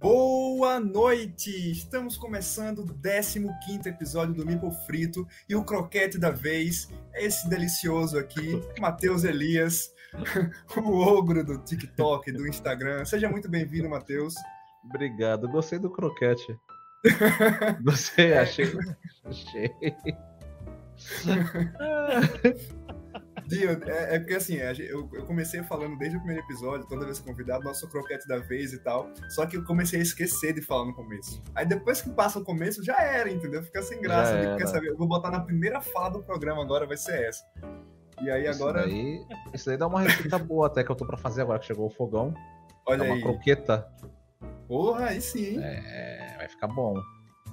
Boa noite! Estamos começando o 15 episódio do Mipo Frito e o croquete da vez é esse delicioso aqui, Matheus Elias, o ogro do TikTok, do Instagram. Seja muito bem-vindo, Matheus. Obrigado, gostei do croquete. Gostei, achei. achei. Dio, é, é, porque assim, eu, eu, comecei falando desde o primeiro episódio, toda vez convidado, nosso croquete da vez e tal. Só que eu comecei a esquecer de falar no começo. Aí depois que passa o começo, já era, entendeu? Fica sem graça. Quer saber? Eu vou botar na primeira fala do programa agora, vai ser essa. E aí agora. Isso daí, isso daí dá uma receita boa até que eu tô pra fazer agora que chegou o fogão. Olha é uma aí. croqueta. Porra, aí sim. É, vai ficar bom.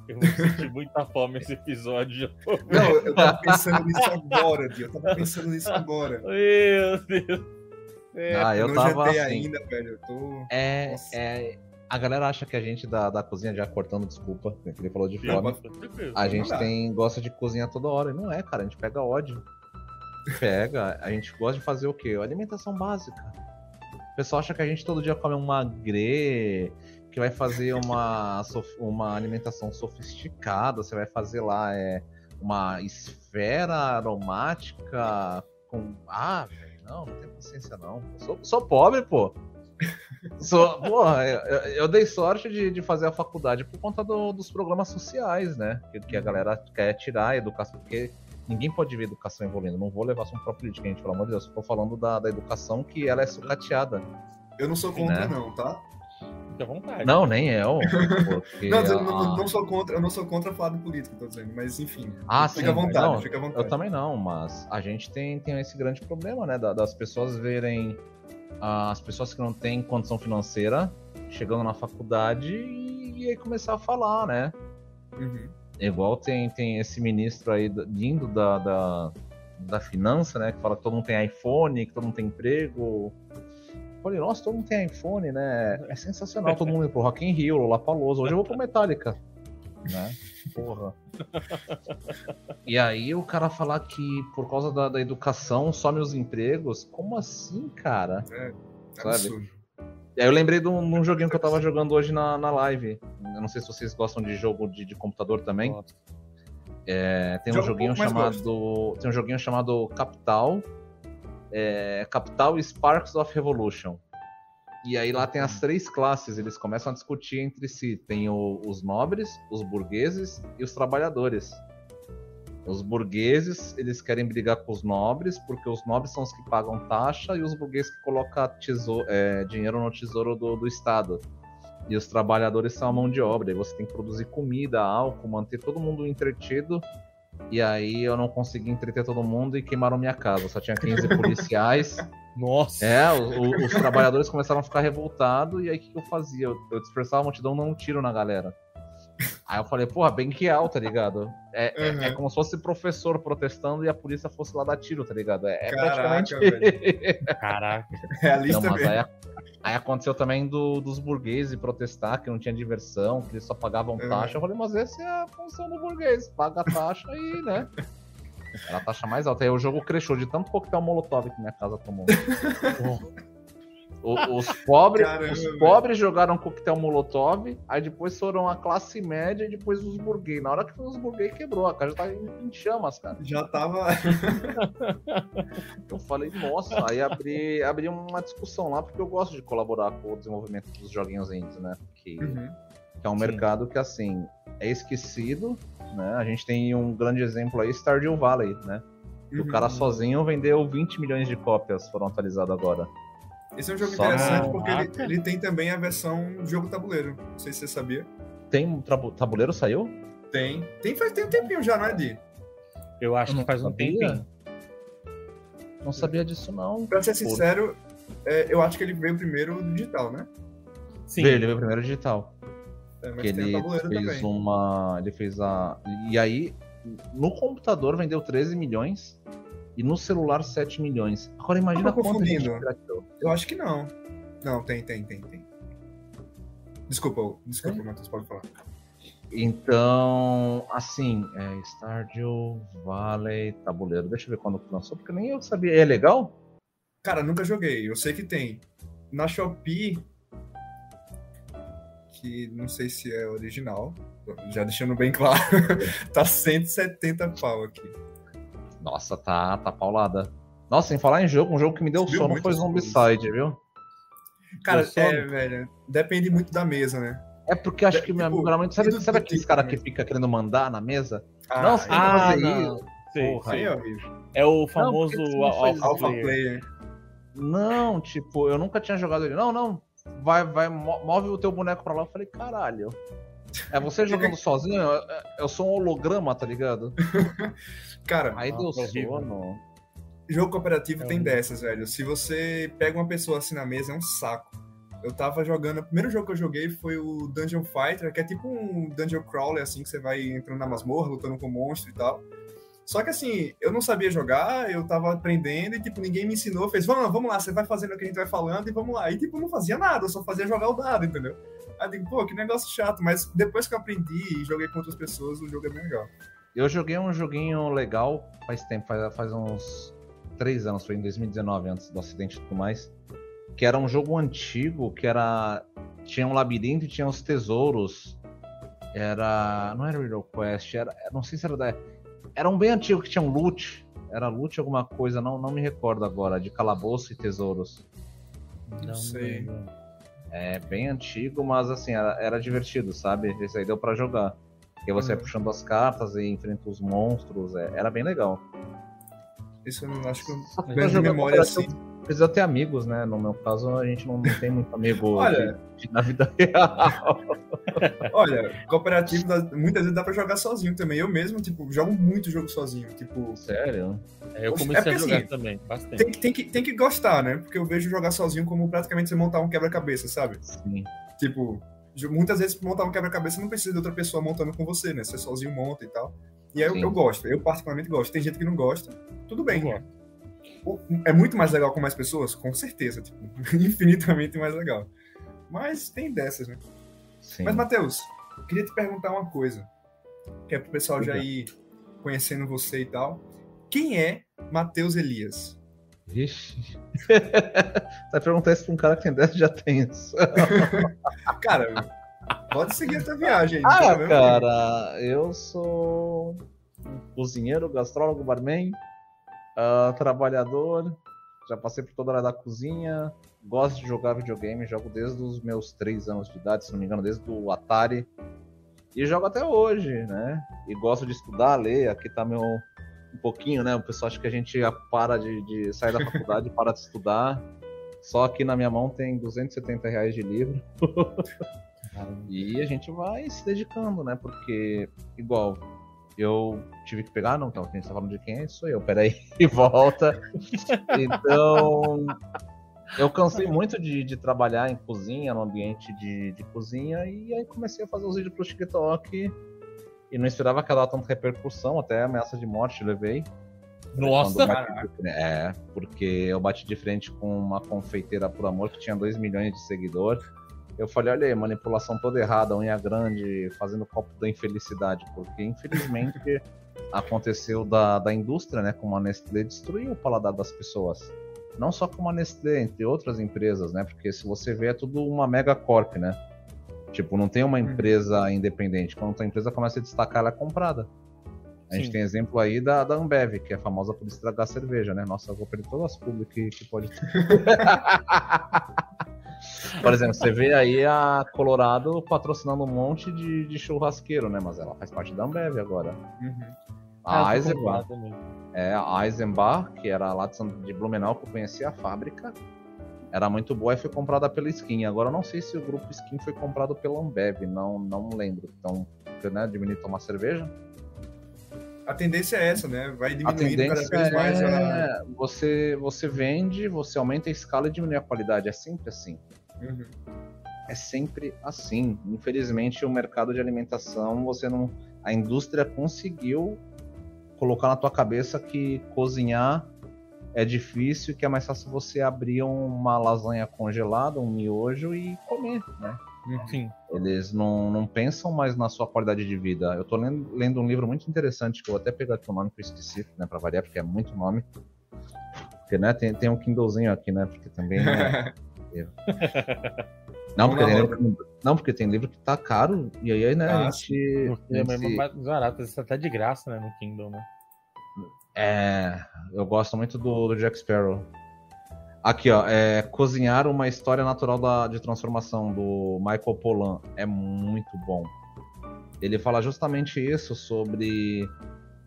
Eu vou sentir muita fome esse episódio. Não, eu tava pensando nisso agora, Dio. Eu tava pensando nisso agora. Meu Deus. É, ah, eu, não tava assim, ainda, velho. Eu tô. É, é, a galera acha que a gente da, da cozinha, já cortando, desculpa, ele falou de fome. A gente tem, gosta de cozinhar toda hora. E não é, cara. A gente pega ódio. Pega. A gente gosta de fazer o quê? Alimentação básica. O pessoal acha que a gente todo dia come um magre que vai fazer uma, uma alimentação sofisticada, você vai fazer lá é, uma esfera aromática com. Ah, velho, não, não tenho paciência não. Sou, sou pobre, pô. Sou, porra, eu, eu, dei sorte de, de fazer a faculdade por conta do, dos programas sociais, né? Que, que, a galera quer tirar a educação, porque ninguém pode ver educação evoluindo. Não vou levar só pra política, gente, pelo amor de Deus. Eu tô falando da, da educação que ela é sucateada. Eu não sou contra, né? não, tá? Fique à vontade. Não, nem é. Ó, não, eu não, não, sou contra, eu não sou contra falar de política, tô dizendo, mas enfim. Ah, fica sim, à vontade, não, fica à vontade. Eu também não, mas a gente tem, tem esse grande problema, né? Das pessoas verem as pessoas que não têm condição financeira chegando na faculdade e, e aí começar a falar, né? Uhum. Igual tem, tem esse ministro aí vindo da, da, da finança, né? Que fala que todo mundo tem iPhone, que todo mundo tem emprego falei, nossa, todo mundo tem iPhone, né? É sensacional todo mundo ir pro Rock in Rio, Lollapalooza. Hoje eu vou pro Metallica. Né? Porra. E aí o cara falar que por causa da, da educação some os empregos, como assim, cara? É, Sabe? E aí eu lembrei de um, de um, joguinho que eu tava jogando hoje na, na live. Eu não sei se vocês gostam de jogo de, de computador também. É, tem um joguinho chamado. Tem um joguinho chamado Capital é, Capital Sparks of Revolution. E aí lá tem as três classes, eles começam a discutir entre si. Tem o, os nobres, os burgueses e os trabalhadores. Os burgueses, eles querem brigar com os nobres, porque os nobres são os que pagam taxa e os burgueses que colocam tesouro, é, dinheiro no tesouro do, do Estado. E os trabalhadores são a mão de obra. E você tem que produzir comida, álcool, manter todo mundo entretido e aí eu não consegui entreter todo mundo e queimaram minha casa. Só tinha 15 policiais. Nossa! É, o, o, os trabalhadores começaram a ficar revoltados. E aí o que, eu fazia? Eu, eu dispersava a multidão dando um tiro na galera. Aí eu falei, porra, bem que é tá ligado? É, uhum. é, é, como se fosse professor protestando e a polícia fosse lá dar tiro, tá ligado? É, é Caraca, praticamente. Caraca. Realista não, mas aí, aí, aconteceu também do, dos burgueses protestar, que não tinha diversão, que eles só pagavam uhum. taxa. Eu falei, mas essa é a função do burguês, paga a taxa e, né? Era a taxa mais alta. Aí o jogo cresceu de tanto coquetel molotov que minha casa tomou. os, pobres, Caramba, os pobres jogaram coquetel molotov, aí depois foram a classe média e depois os burguês. Na hora que os burguês quebrou, a casa já tava em, chamas, cara. Já tava. eu falei, nossa, aí abri, abri uma discussão lá, porque eu gosto de colaborar com o desenvolvimento dos joguinhos indies, né? Que, uhum. que é um Sim. mercado que, assim, é esquecido, né? A gente tem um grande exemplo aí, Stardew Valley, né? Uhum. O cara sozinho vendeu 20 milhões de cópias, foram atualizadas agora. Esse é um jogo Só interessante porque ele, ele, tem também a versão jogo tabuleiro. Não sei se você sabia. Tem tabuleiro saiu? Tem. Tem faz tem um tempinho já, não é, Di? Eu acho que faz um tempinho. Não sabia disso, não. Pra ser sincero, é, eu acho que ele veio primeiro digital, né? Sim. Veio, ele veio primeiro digital. É, que ele fez também. uma. Ele fez a. E aí, no computador vendeu 13 milhões e no celular 7 milhões. Agora imagina quanto gente Eu acho que não. Não, tem, tem, tem, tem. Desculpa, desculpa, é? Matheus, pode falar. Então, assim, é Stardew Valley Tabuleiro. Deixa eu ver quando lançou, porque nem eu sabia. É legal? Cara, nunca joguei. Eu sei que tem. Na Shopee. que não sei se é original, já deixando bem claro, tá 170 pau aqui. Nossa, tá, tá paulada. Nossa, sem falar em jogo, um jogo que me deu Subiu sono foi Zombicide, viu? Cara, é, velho, depende muito da mesa, né? É porque acho que tipo, meu amigo era muito. Sabe, sabe aqueles caras que fica querendo mandar na mesa? Ah, não, você tem ah, fazer não. isso. Sim, Porra, sim. é horrível. É o famoso não, alpha, alpha player. player. Não, tipo, eu nunca tinha jogado ele. Não, não. Vai, vai, move o teu boneco pra lá. Eu falei, caralho. É você jogando sozinho? Eu sou um holograma, tá ligado? Cara, aí deu sono. Jogo cooperativo é tem dessas, velho. Se você pega uma pessoa assim na mesa, é um saco. Eu tava jogando. O primeiro jogo que eu joguei foi o Dungeon Fighter, que é tipo um Dungeon Crawler, assim, que você vai entrando na masmorra, lutando com monstro e tal. Só que assim, eu não sabia jogar, eu tava aprendendo e, tipo, ninguém me ensinou, fez, vamos, vamos lá, você vai fazendo o que a gente vai falando e vamos lá. E, tipo, não fazia nada, eu só fazia jogar o dado, entendeu? Aí eu digo, pô, que negócio chato, mas depois que eu aprendi e joguei com outras pessoas, o jogo é bem legal. Eu joguei um joguinho legal faz tempo, faz, faz uns três anos, foi em 2019, antes do acidente e tudo mais. Que era um jogo antigo, que era. Tinha um labirinto e tinha os tesouros. Era. Não era Riddle Quest, era. Não sei se era da era um bem antigo que tinha um loot. Era loot alguma coisa, não, não me recordo agora, de calabouço e tesouros. Não, sei. É bem antigo, mas assim, era, era divertido, sabe? Esse aí deu pra jogar. Porque você uhum. puxando as cartas e enfrenta os monstros, é, era bem legal. Isso eu não acho que eu de memória assim precisa ter amigos, né? No meu caso, a gente não, não tem muito amigo Olha, de, de, na vida real. Olha, cooperativo muitas vezes dá pra jogar sozinho também. Eu mesmo, tipo, jogo muito jogo sozinho. Tipo. Sério? É, eu comecei é porque, a jogar assim, também, bastante. Tem, tem, que, tem que gostar, né? Porque eu vejo jogar sozinho como praticamente você montar um quebra-cabeça, sabe? Sim. Tipo, muitas vezes montar um quebra-cabeça não precisa de outra pessoa montando com você, né? Você sozinho monta e tal. E aí eu, eu, gosto, eu particularmente gosto. Tem gente que não gosta, tudo bem. Né? É muito mais legal com mais pessoas? Com certeza, tipo, infinitamente mais legal. Mas tem dessas, né? Sim. Mas, Matheus, eu queria te perguntar uma coisa, que é pro pessoal já ir conhecendo você e tal. Quem é Matheus Elias? Vixe. Vai perguntar isso pra um cara que tem 10 já tem isso. cara, pode seguir essa viagem aí. Ah, cara, eu sou um cozinheiro, gastrólogo, barman, uh, trabalhador, já passei por toda a área da cozinha, gosto de jogar videogame, jogo desde os meus 3 anos de idade, se não me engano, desde o Atari. E jogo até hoje, né? E gosto de estudar, ler. Aqui tá meu. Um pouquinho, né? O pessoal acha que a gente para de, de sair da faculdade para de estudar. Só aqui na minha mão tem 270 reais de livro. e a gente vai se dedicando, né? Porque, igual, eu tive que pegar, não, então, quem está falando de quem é, sou eu, peraí, e volta. Então, eu cansei muito de, de, trabalhar em cozinha, no ambiente de, de, cozinha, e aí comecei a fazer os vídeos pro TikTok e não esperava que ela tanta repercussão, até ameaça de morte levei. Nossa! É, porque eu bati de frente com uma confeiteira por amor que tinha 2 milhões de seguidores eu falei, olha aí, manipulação toda errada, unha grande, fazendo copo da infelicidade, porque infelizmente aconteceu da, da indústria, né, como a Nestlé destruiu o paladar das pessoas. Não só como a Nestlé, entre outras empresas, né, porque se você vê é tudo uma mega corp, né. Tipo, não tem uma uhum. empresa independente. Quando a empresa começa a destacar, ela é comprada. A gente Sim. tem exemplo aí da, da Ambev, que é famosa por estragar cerveja, né? Nossa, eu vou perder todas as públicas que, que pode ter. Por exemplo, você vê aí a Colorado patrocinando um monte de, de churrasqueiro, né? Mas ela faz parte da Ambev agora. Uhum. A é, Eisenbach, é, a Eisenbach, que era lá de Blumenau, que eu conhecia a fábrica, era muito boa e foi comprada pela Skin. Agora eu não sei se o grupo Skin foi comprado pela Ambev, não, não lembro. Então, né, diminuir tomar cerveja. A tendência é essa, né? Vai diminuindo cada vez mais. É... Você, você vende, você aumenta a escala e diminui a qualidade. É sempre assim. Uhum. É sempre assim. Infelizmente, o mercado de alimentação, você não. A indústria conseguiu colocar na tua cabeça que cozinhar é difícil e que é mais fácil você abrir uma lasanha congelada, um miojo e comer, né? Uhum. Sim. Eles não, não pensam mais na sua qualidade de vida. Eu tô lendo, lendo um livro muito interessante, que eu vou até pegar aqui o nome que eu esqueci, né, pra variar, porque é muito nome. Porque, né, tem, tem um Kindlezinho aqui, né, porque também é... Não, porque, tem livro, não, porque tem livro que tá caro, e aí, né, ah, a gente. É mais barato, isso tá de graça, né, no Kindle, né? É. Eu gosto muito do, do Jack Sparrow. Aqui, ó, é Cozinhar uma História Natural da, de Transformação, do Michael Pollan. É muito bom. Ele fala justamente isso sobre.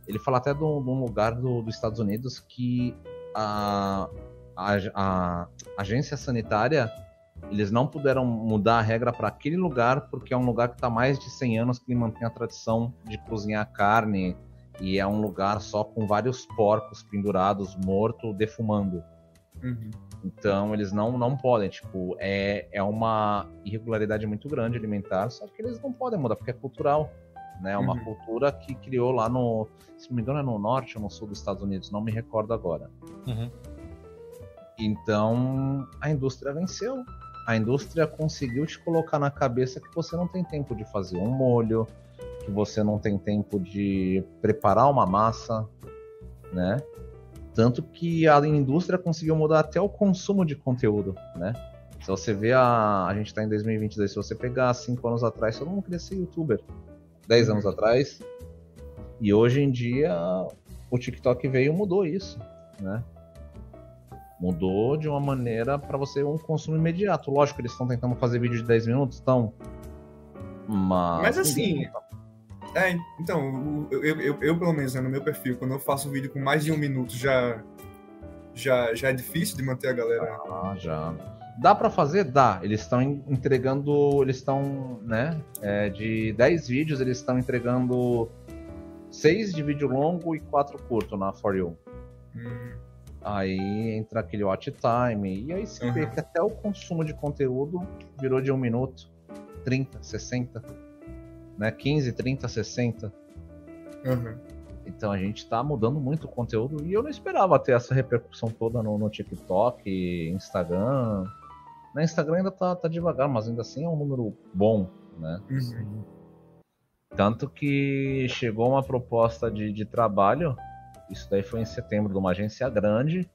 Ele fala até de um lugar do, dos Estados Unidos que a, a, a agência sanitária eles não puderam mudar a regra para aquele lugar porque é um lugar que está mais de 100 anos que mantém a tradição de cozinhar carne e é um lugar só com vários porcos pendurados, morto, defumando. Uhum. Então eles não, não podem, tipo, é, é uma irregularidade muito grande alimentar, só que eles não podem mudar porque é cultural. Né? É uma uhum. cultura que criou lá no, se não me engano, é no norte ou no sul dos Estados Unidos, não me recordo agora. Uhum. Então a indústria venceu. A indústria conseguiu te colocar na cabeça que você não tem tempo de fazer um molho, que você não tem tempo de preparar uma massa, né? Tanto que a indústria conseguiu mudar até o consumo de conteúdo, né? Se você vê a. A gente está em 2022, se você pegar cinco anos atrás, todo mundo queria ser youtuber. 10 anos atrás. E hoje em dia, o TikTok veio e mudou isso, né? Mudou de uma maneira para você um consumo imediato. Lógico, eles estão tentando fazer vídeo de 10 minutos, estão. Mas. Mas assim. É, então, eu, eu, eu, pelo menos, né, no meu perfil, quando eu faço um vídeo com mais de um minuto, já, já, já é difícil de manter a galera. Ah, já. Dá para fazer? Dá. Eles estão entregando. Eles estão, né? É, de 10 vídeos, eles estão entregando 6 de vídeo longo e 4 curto na For You. Hum. Aí entra aquele watch time. E aí se uhum. vê que até o consumo de conteúdo virou de 1 minuto, 30, 60 né? 15, 30, 60. Uhum. Então a gente tá mudando muito o conteúdo e eu não esperava ter essa repercussão toda no, no TikTok, Instagram. Na Instagram ainda tá, tá, devagar, mas ainda assim é um número bom, né? Uhum. Tanto que chegou uma proposta de, de trabalho, isso daí foi em setembro, de uma agência grande,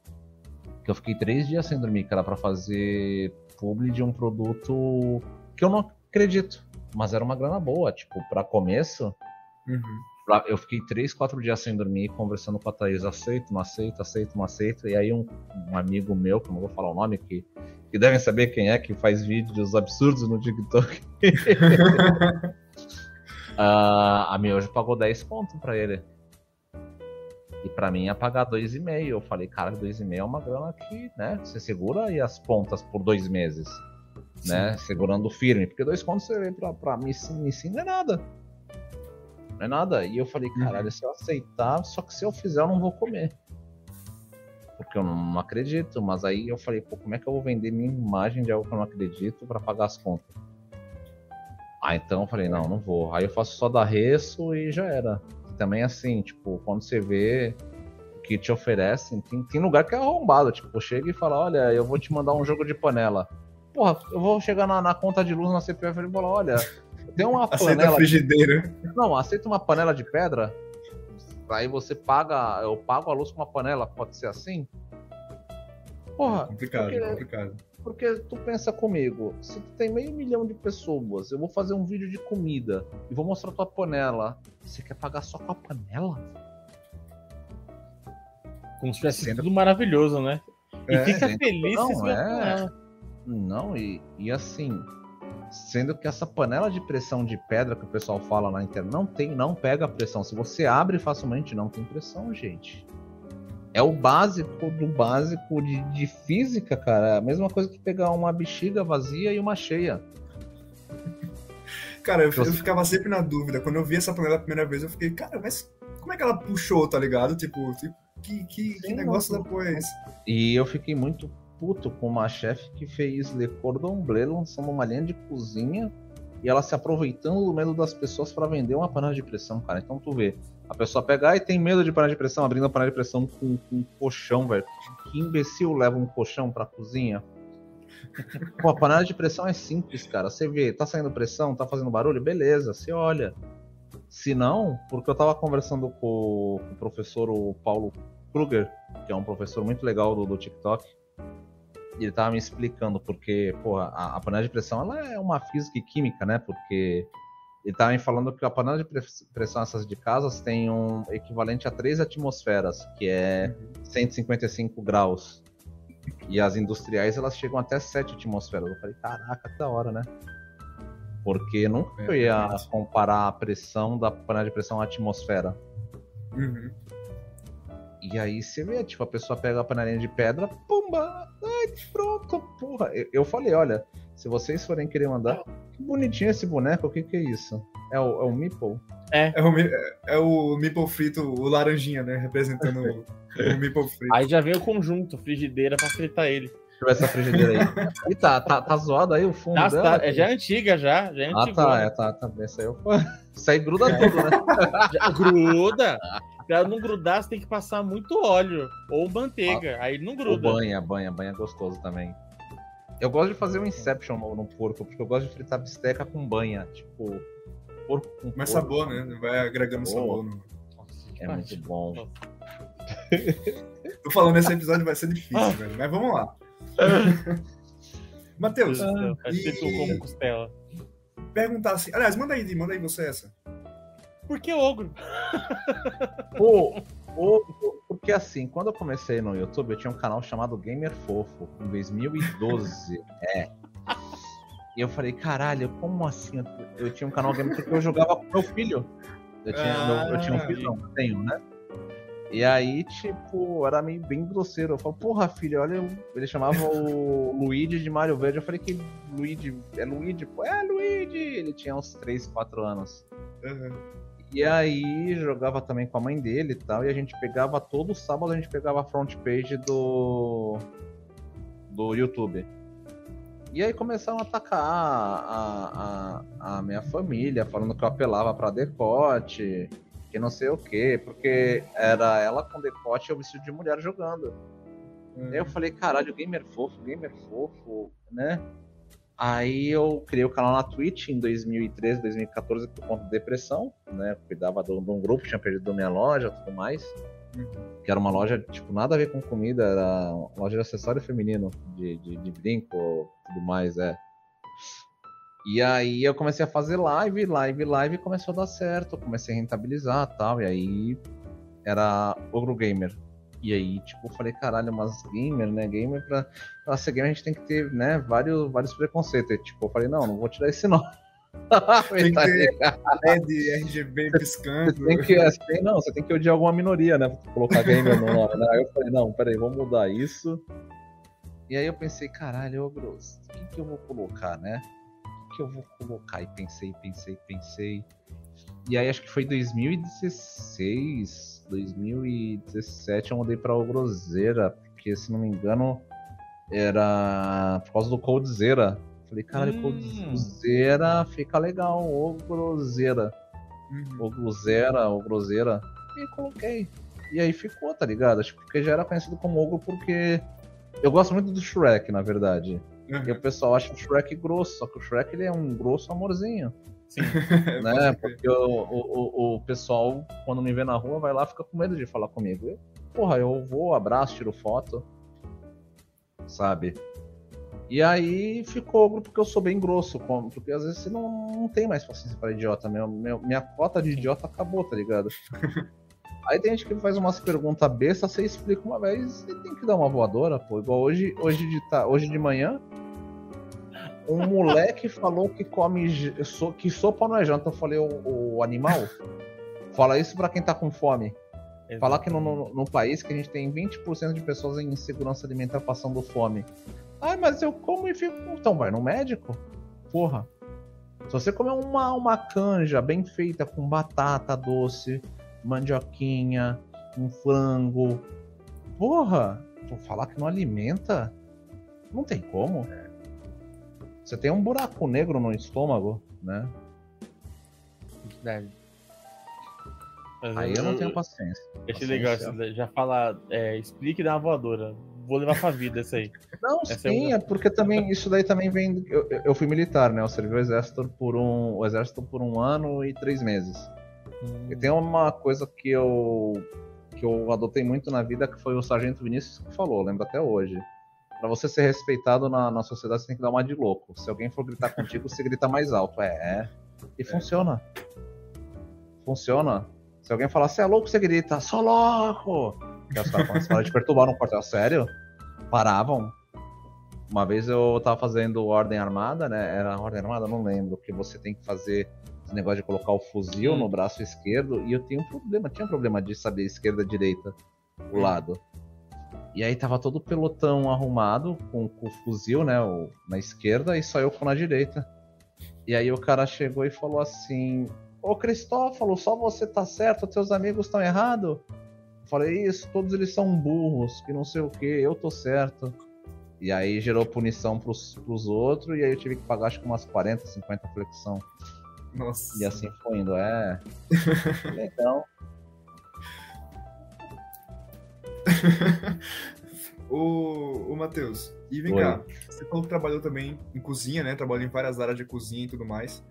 que eu fiquei três dias sem dormir, cara, para fazer publi de um produto que eu não acredito mas era uma grana boa, tipo, para começo. Uhum. Pra, eu fiquei três, quatro dias sem dormir, conversando com a Thaís, aceito, não aceito, aceito, não aceito. E aí um, um amigo meu, que eu não vou falar o nome, que, que devem saber quem é, que faz vídeos absurdos no TikTok. uh, a Miojo pagou 10 pontos pra ele. E para mim ia pagar 2,5. Eu falei, cara, 2,5 é uma grana que, né, você segura aí as pontas por dois meses né? Segurando firme. Porque dois contos pra, pra mim, sim, não é nada. Não é nada. E eu falei, uhum. caralho, uhum. se eu aceitar, só que se eu fizer, eu não vou comer. Porque eu não acredito. Mas aí eu falei, pô, como é que eu vou vender minha imagem de algo que eu não acredito para pagar as contas? Ah, então eu falei, não, não vou. Aí eu faço só da reço e já era. Também assim, tipo, quando você vê o que te oferecem, tem, tem lugar que é arrombado. Tipo, chega e fala, olha, eu vou te mandar um jogo de panela porra, eu vou chegar na, na conta de luz na CPF e falar, olha, tem uma aceita panela. A frigideira. De... Não, aceita uma panela de pedra. Aí você paga, eu pago a luz com uma panela, pode ser assim? Porra. É complicado, porque, complicado. Porque tu pensa comigo, se tu tem meio milhão de pessoas, eu vou fazer um vídeo de comida e vou mostrar tua panela. Você quer pagar só com a panela? Como se tivesse Sendo... tudo maravilhoso, né? E é, fica feliz não, se é. Não, e, e assim, sendo que essa panela de pressão de pedra que o pessoal fala na internet não tem, não pega pressão. Se você abre facilmente, não tem pressão, gente. É o básico do básico de, de física, cara. É a mesma coisa que pegar uma bexiga vazia e uma cheia. Cara, eu, eu, ficava sempre na dúvida. Quando eu vi essa panela a primeira vez, eu fiquei, cara, mas como é que ela puxou, tá ligado? Tipo, tipo que, que, Sim, que negócio depois. E eu fiquei muito puto com uma chefe que fez Le Cordon Bleu lançando uma linha de cozinha e ela se aproveitando do medo das pessoas para vender uma panela de pressão, cara. Então tu vê, a pessoa pegar e tem medo de panela de pressão, abrindo a panela de pressão com, com um colchão, velho. Que imbecil leva um colchão pra cozinha? Pô, a panela de pressão é simples, cara. Você vê, tá saindo pressão, tá fazendo barulho, beleza, você olha. Se não, porque eu tava conversando com, o professor o Paulo Kruger, que é um professor muito legal do, do TikTok, ele tava me explicando porque, pô, a, a panela de pressão ela é uma física e química, né? Porque ele tava me falando que a panela de pressão essas de casas tem um equivalente a 3 atmosferas, que é 155 graus. E as industriais elas chegam até 7 atmosferas. Eu falei, caraca, que da hora, né? Porque nunca eu ia comparar a pressão da panela de pressão à atmosfera. Uhum. E aí você vê, tipo, a pessoa pega a panelinha de pedra, pumba, ai, pronto, porra. Eu, eu falei, olha, se vocês forem querer mandar, que bonitinho esse boneco, o que que é isso? É o, é o Meeple? É. É o, é o Meeple frito, o laranjinha, né, representando o, o Meeple frito. Aí já vem o conjunto, frigideira pra fritar ele. Deixa eu ver essa frigideira aí. E tá, tá, tá zoado aí o fundo tá, dela? Tá, é já antiga, já. já é ah, tá, é, tá, tá. Essa aí, eu... Isso aí gruda tudo, né? Já, gruda. Pra não grudar, você tem que passar muito óleo ou manteiga. Ah, aí não gruda. Ou banha, banha, banha é gostoso também. Eu gosto de fazer um Inception no, no porco, porque eu gosto de fritar bisteca com banha. Tipo, porco com Mais porco. sabor, né? Vai agregando oh. sabor. No... É muito bom. Tô falando, esse episódio vai ser difícil, ah. velho. Mas vamos lá. Matheus. Ah, e... como costela. Perguntar assim. Aliás, manda aí, manda aí você essa. Por que ogro? Pô, ogro. Porque assim, quando eu comecei no YouTube, eu tinha um canal chamado Gamer Fofo, em 2012. é. E eu falei, caralho, como assim? Eu tinha um canal Gamer porque eu jogava com meu filho. Eu tinha, ah, meu, eu tinha um filho, não, tenho, né? E aí, tipo, era meio bem grosseiro. Eu falo, porra, filho, olha, ele chamava o Luigi de Mario Verde. Eu falei que Luigi, é Luigi? Pô, é Luigi! Ele tinha uns 3, 4 anos. Uhum. E aí jogava também com a mãe dele e tal. E a gente pegava todo sábado, a gente pegava a front page do, do YouTube. E aí começaram a atacar a, a, a minha família, falando que eu apelava para decote, que não sei o quê, porque era ela com decote e eu vestido de mulher jogando. Hum. Aí eu falei, caralho, gamer fofo, gamer fofo, né? Aí eu criei o canal na Twitch em 2013, 2014 por conta de depressão, né? Cuidava de um grupo, tinha perdido minha loja tudo mais. Uhum. Que era uma loja, tipo, nada a ver com comida, era uma loja de acessório feminino, de, de, de brinco tudo mais, é. E aí eu comecei a fazer live, live, live, e começou a dar certo, comecei a rentabilizar tal, e aí era Ogro Gamer. E aí, tipo, eu falei, caralho, mas gamer, né? Gamer, pra, pra ser gamer a gente tem que ter, né, vários, vários preconceitos. E, tipo, eu falei, não, não vou tirar esse nome. tem que ter LED, RGB piscando. Você tem que, assim, não, você tem que odiar alguma minoria, né? Pra colocar gamer no nome, né? Aí eu falei, não, peraí, vamos mudar isso. E aí eu pensei, caralho, ô Gross, o que, que eu vou colocar, né? Que eu vou colocar? E pensei, pensei, pensei. E aí acho que foi 2016, 2017 eu mudei pra Ogroseira, porque se não me engano era por causa do Coldzera. Falei, cara, hum. Coldzera fica legal, Ogroseira. Uhum. Ogroseira, Ogroseira. E coloquei. E aí ficou, tá ligado? Acho que já era conhecido como Ogro porque eu gosto muito do Shrek, na verdade. Uhum. E o pessoal acha o Shrek grosso, só que o Shrek ele é um grosso amorzinho. Sim. né? Porque o, o, o pessoal, quando me vê na rua, vai lá fica com medo de falar comigo. Eu, porra, eu vou, abraço, tiro foto. Sabe? E aí ficou ogro porque eu sou bem grosso, porque às vezes você não, não tem mais paciência para idiota. Meu, meu, minha cota de idiota acabou, tá ligado? aí tem gente que faz umas perguntas bestas, você explica uma vez e tem que dar uma voadora, pô. Igual hoje, hoje, de, tá, hoje de manhã, um moleque falou que come que sopa não é janta. Eu falei, o, o animal? Fala isso para quem tá com fome. Exatamente. Falar que no, no, no, país que a gente tem 20% de pessoas em insegurança alimentar passando fome. Ai, mas eu como e fico. Então vai no médico. Porra. Se você comer uma, uma canja bem feita com batata doce, mandioquinha, um frango. Porra! Vou falar que não alimenta? Não tem como. É. Você tem um buraco negro no estômago, né? Deve. Aí eu, não tenho paciência. Achei legal, já fala, é, explique da voadora. Vou levar pra vida isso aí. Não, Essa sim, é, é, porque também isso daí também vem. Eu, eu, fui militar, né? Eu servi o exército por um, o exército por um ano e três meses. Hum. E tem uma coisa que eu que eu adotei muito na vida que foi o sargento Vinícius que falou, lembro até hoje. Pra você ser respeitado na, na sociedade, você tem que dar uma de louco. Se alguém for gritar contigo, você grita mais alto. É, é. E é. funciona. Funciona. Se alguém falar, você é louco, você grita, sou louco! E os caras de perturbar no quartel. Sério? Paravam. Uma vez eu tava fazendo ordem armada, né? Era ordem armada? Não lembro. Que você tem que fazer esse negócio de colocar o fuzil hum. no braço esquerdo. E eu tinha um problema, tinha um problema de saber esquerda, direita, o hum. lado. E aí tava todo o pelotão arrumado com, com o fuzil, né? O, na esquerda e só eu com na direita. E aí o cara chegou e falou assim: Ô Cristófalo, só você tá certo, teus amigos estão errados. Falei, isso, todos eles são burros, que não sei o que, eu tô certo. E aí gerou punição pros, pros outros, e aí eu tive que pagar acho que umas 40, 50 flexão. Nossa. E assim foi indo, é. Legal. o, o Matheus, e vem Oi. cá, você falou que trabalhou também em cozinha, né? Trabalhou em várias áreas de cozinha e tudo mais.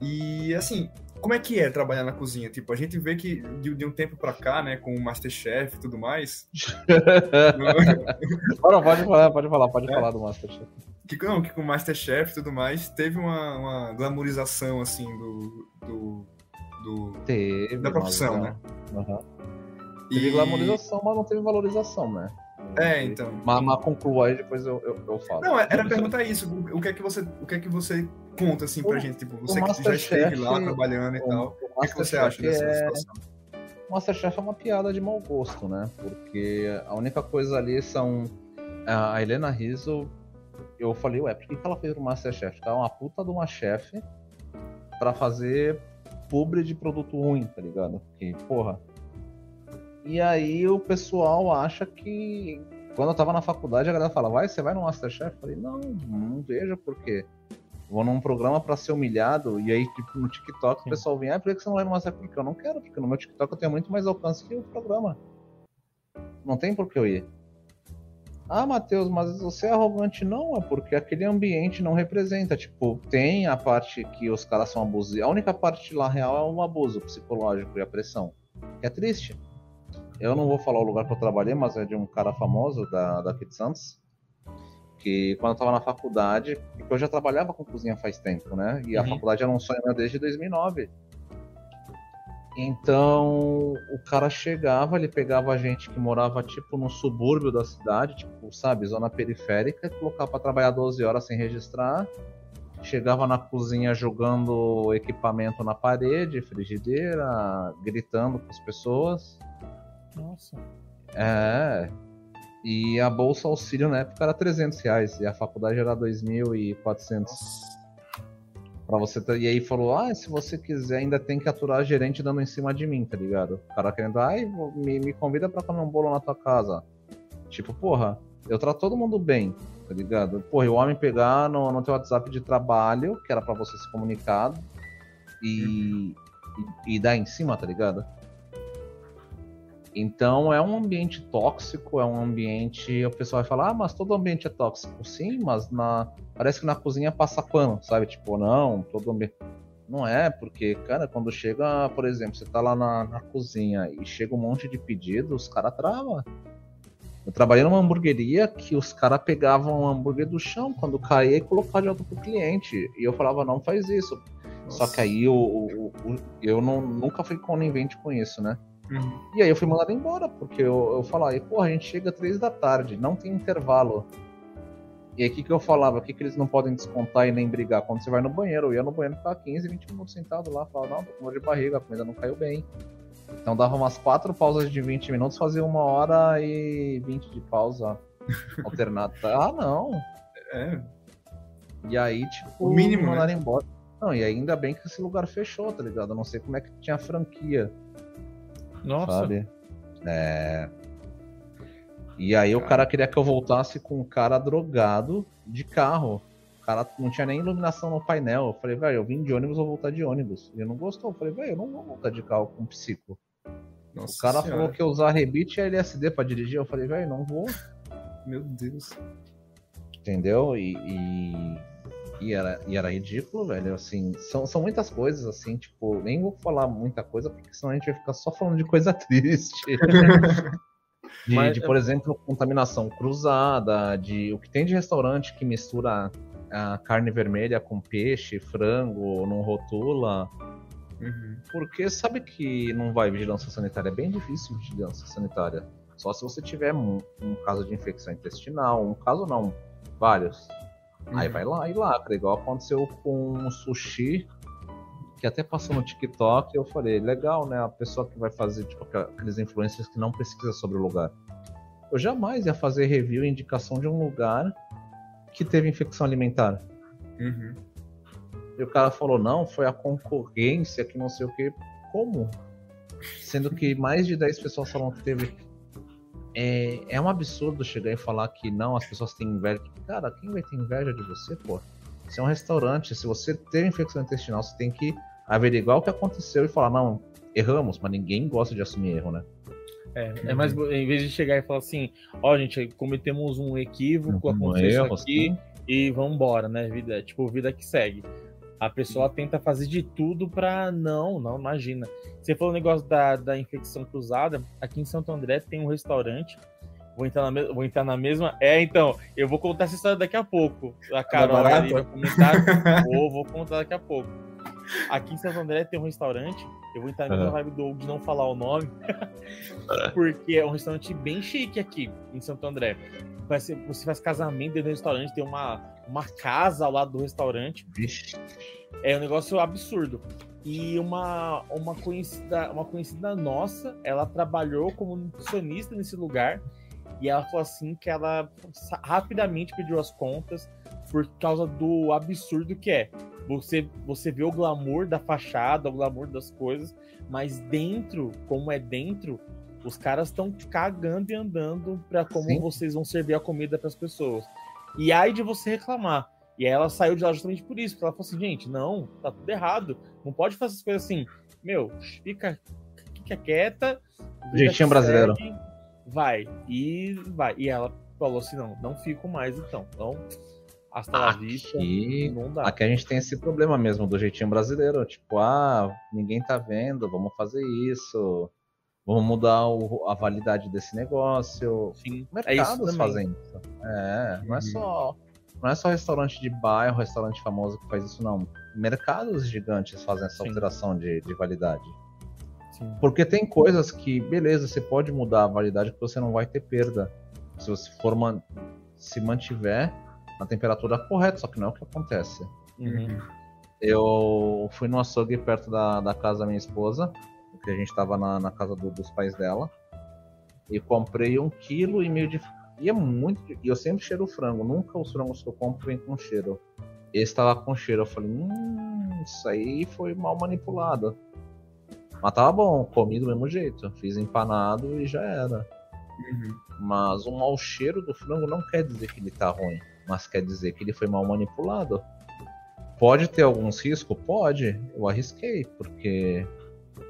E assim, como é que é trabalhar na cozinha? Tipo, a gente vê que de, de um tempo pra cá, né, com o Masterchef e tudo mais. não, pode falar, pode falar, pode é. falar do Masterchef. Que, não, que com o Masterchef e tudo mais, teve uma, uma glamorização, assim, do. do, do teve, da profissão, né? Uhum. Teve e... glamorização, mas não teve valorização, né? É, então. Mas, mas conclua aí, depois eu, eu, eu falo. Não, era perguntar isso. O que é que você, o que é que você conta, assim, pra o, gente? Tipo, você que já esteve lá trabalhando e o, tal. O, o que, é que você acha dessa é... situação? O Masterchef é uma piada de mau gosto, né? Porque a única coisa ali são. A Helena Rizzo, eu falei, ué, por que ela fez o Masterchef? Tá uma puta de uma chefe pra fazer publi de produto ruim, tá ligado? Porque, porra, e aí o pessoal acha que. Quando eu tava na faculdade, a galera fala, vai, você vai no Masterchef? Eu falei, não, não vejo por quê. Vou num programa para ser humilhado, e aí, tipo, no TikTok Sim. o pessoal vem, ah, por que você não vai no Masterchef? Porque eu não quero, porque no meu TikTok eu tenho muito mais alcance que o programa. Não tem por que eu ir. Ah, Matheus, mas você é arrogante. Não, é porque aquele ambiente não representa. Tipo, tem a parte que os caras são abusivos. A única parte lá real é o abuso psicológico e a pressão. Que é triste. Eu não vou falar o lugar que eu trabalhei, mas é de um cara famoso da, daqui de Santos. Que quando eu estava na faculdade, porque eu já trabalhava com cozinha faz tempo, né? E uhum. a faculdade era um sonho desde 2009. Então, o cara chegava, ele pegava a gente que morava, tipo, no subúrbio da cidade, tipo, sabe, zona periférica, e colocava para trabalhar 12 horas sem registrar. Chegava na cozinha jogando equipamento na parede, frigideira, gritando com as pessoas. Nossa. É. E a bolsa auxílio na época era 300 reais e a faculdade era 2.400. Pra você ter... E aí falou: ah, se você quiser, ainda tem que aturar a gerente dando em cima de mim, tá ligado? O cara querendo, ai, me, me convida pra comer um bolo na tua casa. Tipo, porra, eu trato todo mundo bem, tá ligado? Porra, o homem pegar no, no teu WhatsApp de trabalho, que era para você se comunicar, e, uhum. e, e dar em cima, tá ligado? Então é um ambiente tóxico, é um ambiente. O pessoal vai falar, ah, mas todo ambiente é tóxico. Sim, mas na parece que na cozinha passa pano, sabe? Tipo, não, todo ambiente. Não é, porque, cara, quando chega, por exemplo, você tá lá na, na cozinha e chega um monte de pedidos, os caras travam. Eu trabalhei numa hamburgueria que os caras pegavam o hambúrguer do chão quando caía e colocavam de volta pro cliente. E eu falava, não faz isso. Nossa. Só que aí eu, eu, eu não, nunca fui conivente com isso, né? Uhum. E aí eu fui mandado embora, porque eu, eu falava, pô, a gente chega três da tarde, não tem intervalo. E aí o que, que eu falava? O que, que eles não podem descontar e nem brigar? Quando você vai no banheiro, eu ia no banheiro ficar 15, 20 minutos sentado lá, falava, não, tô com dor de barriga, a comida não caiu bem. Então dava umas quatro pausas de 20 minutos, fazia uma hora e 20 de pausa alternada. ah, não. É. E aí, tipo, o mínimo, mandaram né? embora. Não, e ainda bem que esse lugar fechou, tá ligado? Eu não sei como é que tinha franquia. Nossa. Sabe? É... E aí cara. o cara queria que eu voltasse com um cara drogado de carro. O cara não tinha nem iluminação no painel. Eu falei, velho, eu vim de ônibus, vou voltar de ônibus. Ele não gostou. Eu falei, velho, eu não vou voltar de carro com psico. Nossa o cara senhora. falou que ia usar rebite e LSD pra dirigir. Eu falei, velho, não vou. Meu Deus. Entendeu? E, e e era, e era ridículo, velho. Assim, são, são muitas coisas, assim, tipo, nem vou falar muita coisa, porque senão a gente vai ficar só falando de coisa triste. De, Mas, de, por exemplo, contaminação cruzada, de o que tem de restaurante que mistura a carne vermelha com peixe, frango, não rotula. Uhum. Porque sabe que não vai vigilância sanitária? É bem difícil vigilância sanitária. Só se você tiver um, um caso de infecção intestinal, um caso não, vários. Uhum. Aí vai lá e lacra, igual aconteceu com um sushi, que até passou no TikTok, eu falei, legal, né? A pessoa que vai fazer, tipo, aqueles influencers que não pesquisa sobre o lugar. Eu jamais ia fazer review e indicação de um lugar que teve infecção alimentar. Uhum. E o cara falou, não, foi a concorrência que não sei o que. Como? Sendo que mais de 10 pessoas falaram que teve. É, é um absurdo chegar e falar que não, as pessoas têm inveja. Cara, quem vai ter inveja de você, pô? Você é um restaurante, se você ter infecção intestinal, você tem que averiguar o que aconteceu e falar, não, erramos, mas ninguém gosta de assumir erro, né? É, é mais em vez de chegar e falar assim, ó, oh, gente, cometemos um equívoco, um aconteceu erro, aqui sim. e vamos embora, né? Vida, tipo, vida que segue. A pessoa tenta fazer de tudo para não, não, imagina. Você falou o negócio da, da infecção cruzada. Aqui em Santo André tem um restaurante. Vou entrar, na, vou entrar na mesma. É, então, eu vou contar essa história daqui a pouco. A tá Carol ali vai comentar. vou, vou contar daqui a pouco. Aqui em Santo André tem um restaurante. Eu vou entrar na mesma vibe do de não falar o nome. porque é um restaurante bem chique aqui em Santo André. Você faz casamento dentro do restaurante, tem uma, uma casa ao lado do restaurante. Vixe. É um negócio absurdo. E uma, uma, conhecida, uma conhecida nossa, ela trabalhou como nutricionista nesse lugar. E ela falou assim que ela rapidamente pediu as contas por causa do absurdo que é. Você, você vê o glamour da fachada, o glamour das coisas, mas dentro, como é dentro, os caras estão cagando e andando para como Sim. vocês vão servir a comida para as pessoas. E aí de você reclamar. E aí ela saiu de lá justamente por isso, porque ela falou assim, gente, não, tá tudo errado. Não pode fazer essas coisas assim. Meu, fica, fica quieta. Jeitinho brasileiro. vai. E vai. E ela falou assim, não, não fico mais então. Então, hasta la vista, não dá. Aqui a gente tem esse problema mesmo do jeitinho brasileiro. Tipo, ah, ninguém tá vendo, vamos fazer isso. Vamos mudar o, a validade desse negócio. Sim, mercados é isso fazem isso. É, não é uhum. só não é só restaurante de bairro, restaurante famoso que faz isso, não. Mercados gigantes fazem essa Sim. alteração de, de validade. Sim. Porque tem coisas que, beleza, você pode mudar a validade porque você não vai ter perda. Se você for man se mantiver na temperatura correta, só que não é o que acontece. Uhum. Eu fui no açougue perto da, da casa da minha esposa, porque a gente estava na, na casa do, dos pais dela, e comprei um quilo e meio de e é muito. E eu sempre cheiro frango. Nunca os frangos que eu compro vem com cheiro. Esse tava com cheiro. Eu falei, hum, isso aí foi mal manipulado. Mas tava bom, comi do mesmo jeito. Fiz empanado e já era. Uhum. Mas o mau cheiro do frango não quer dizer que ele tá ruim. Mas quer dizer que ele foi mal manipulado. Pode ter alguns riscos? Pode. Eu arrisquei, porque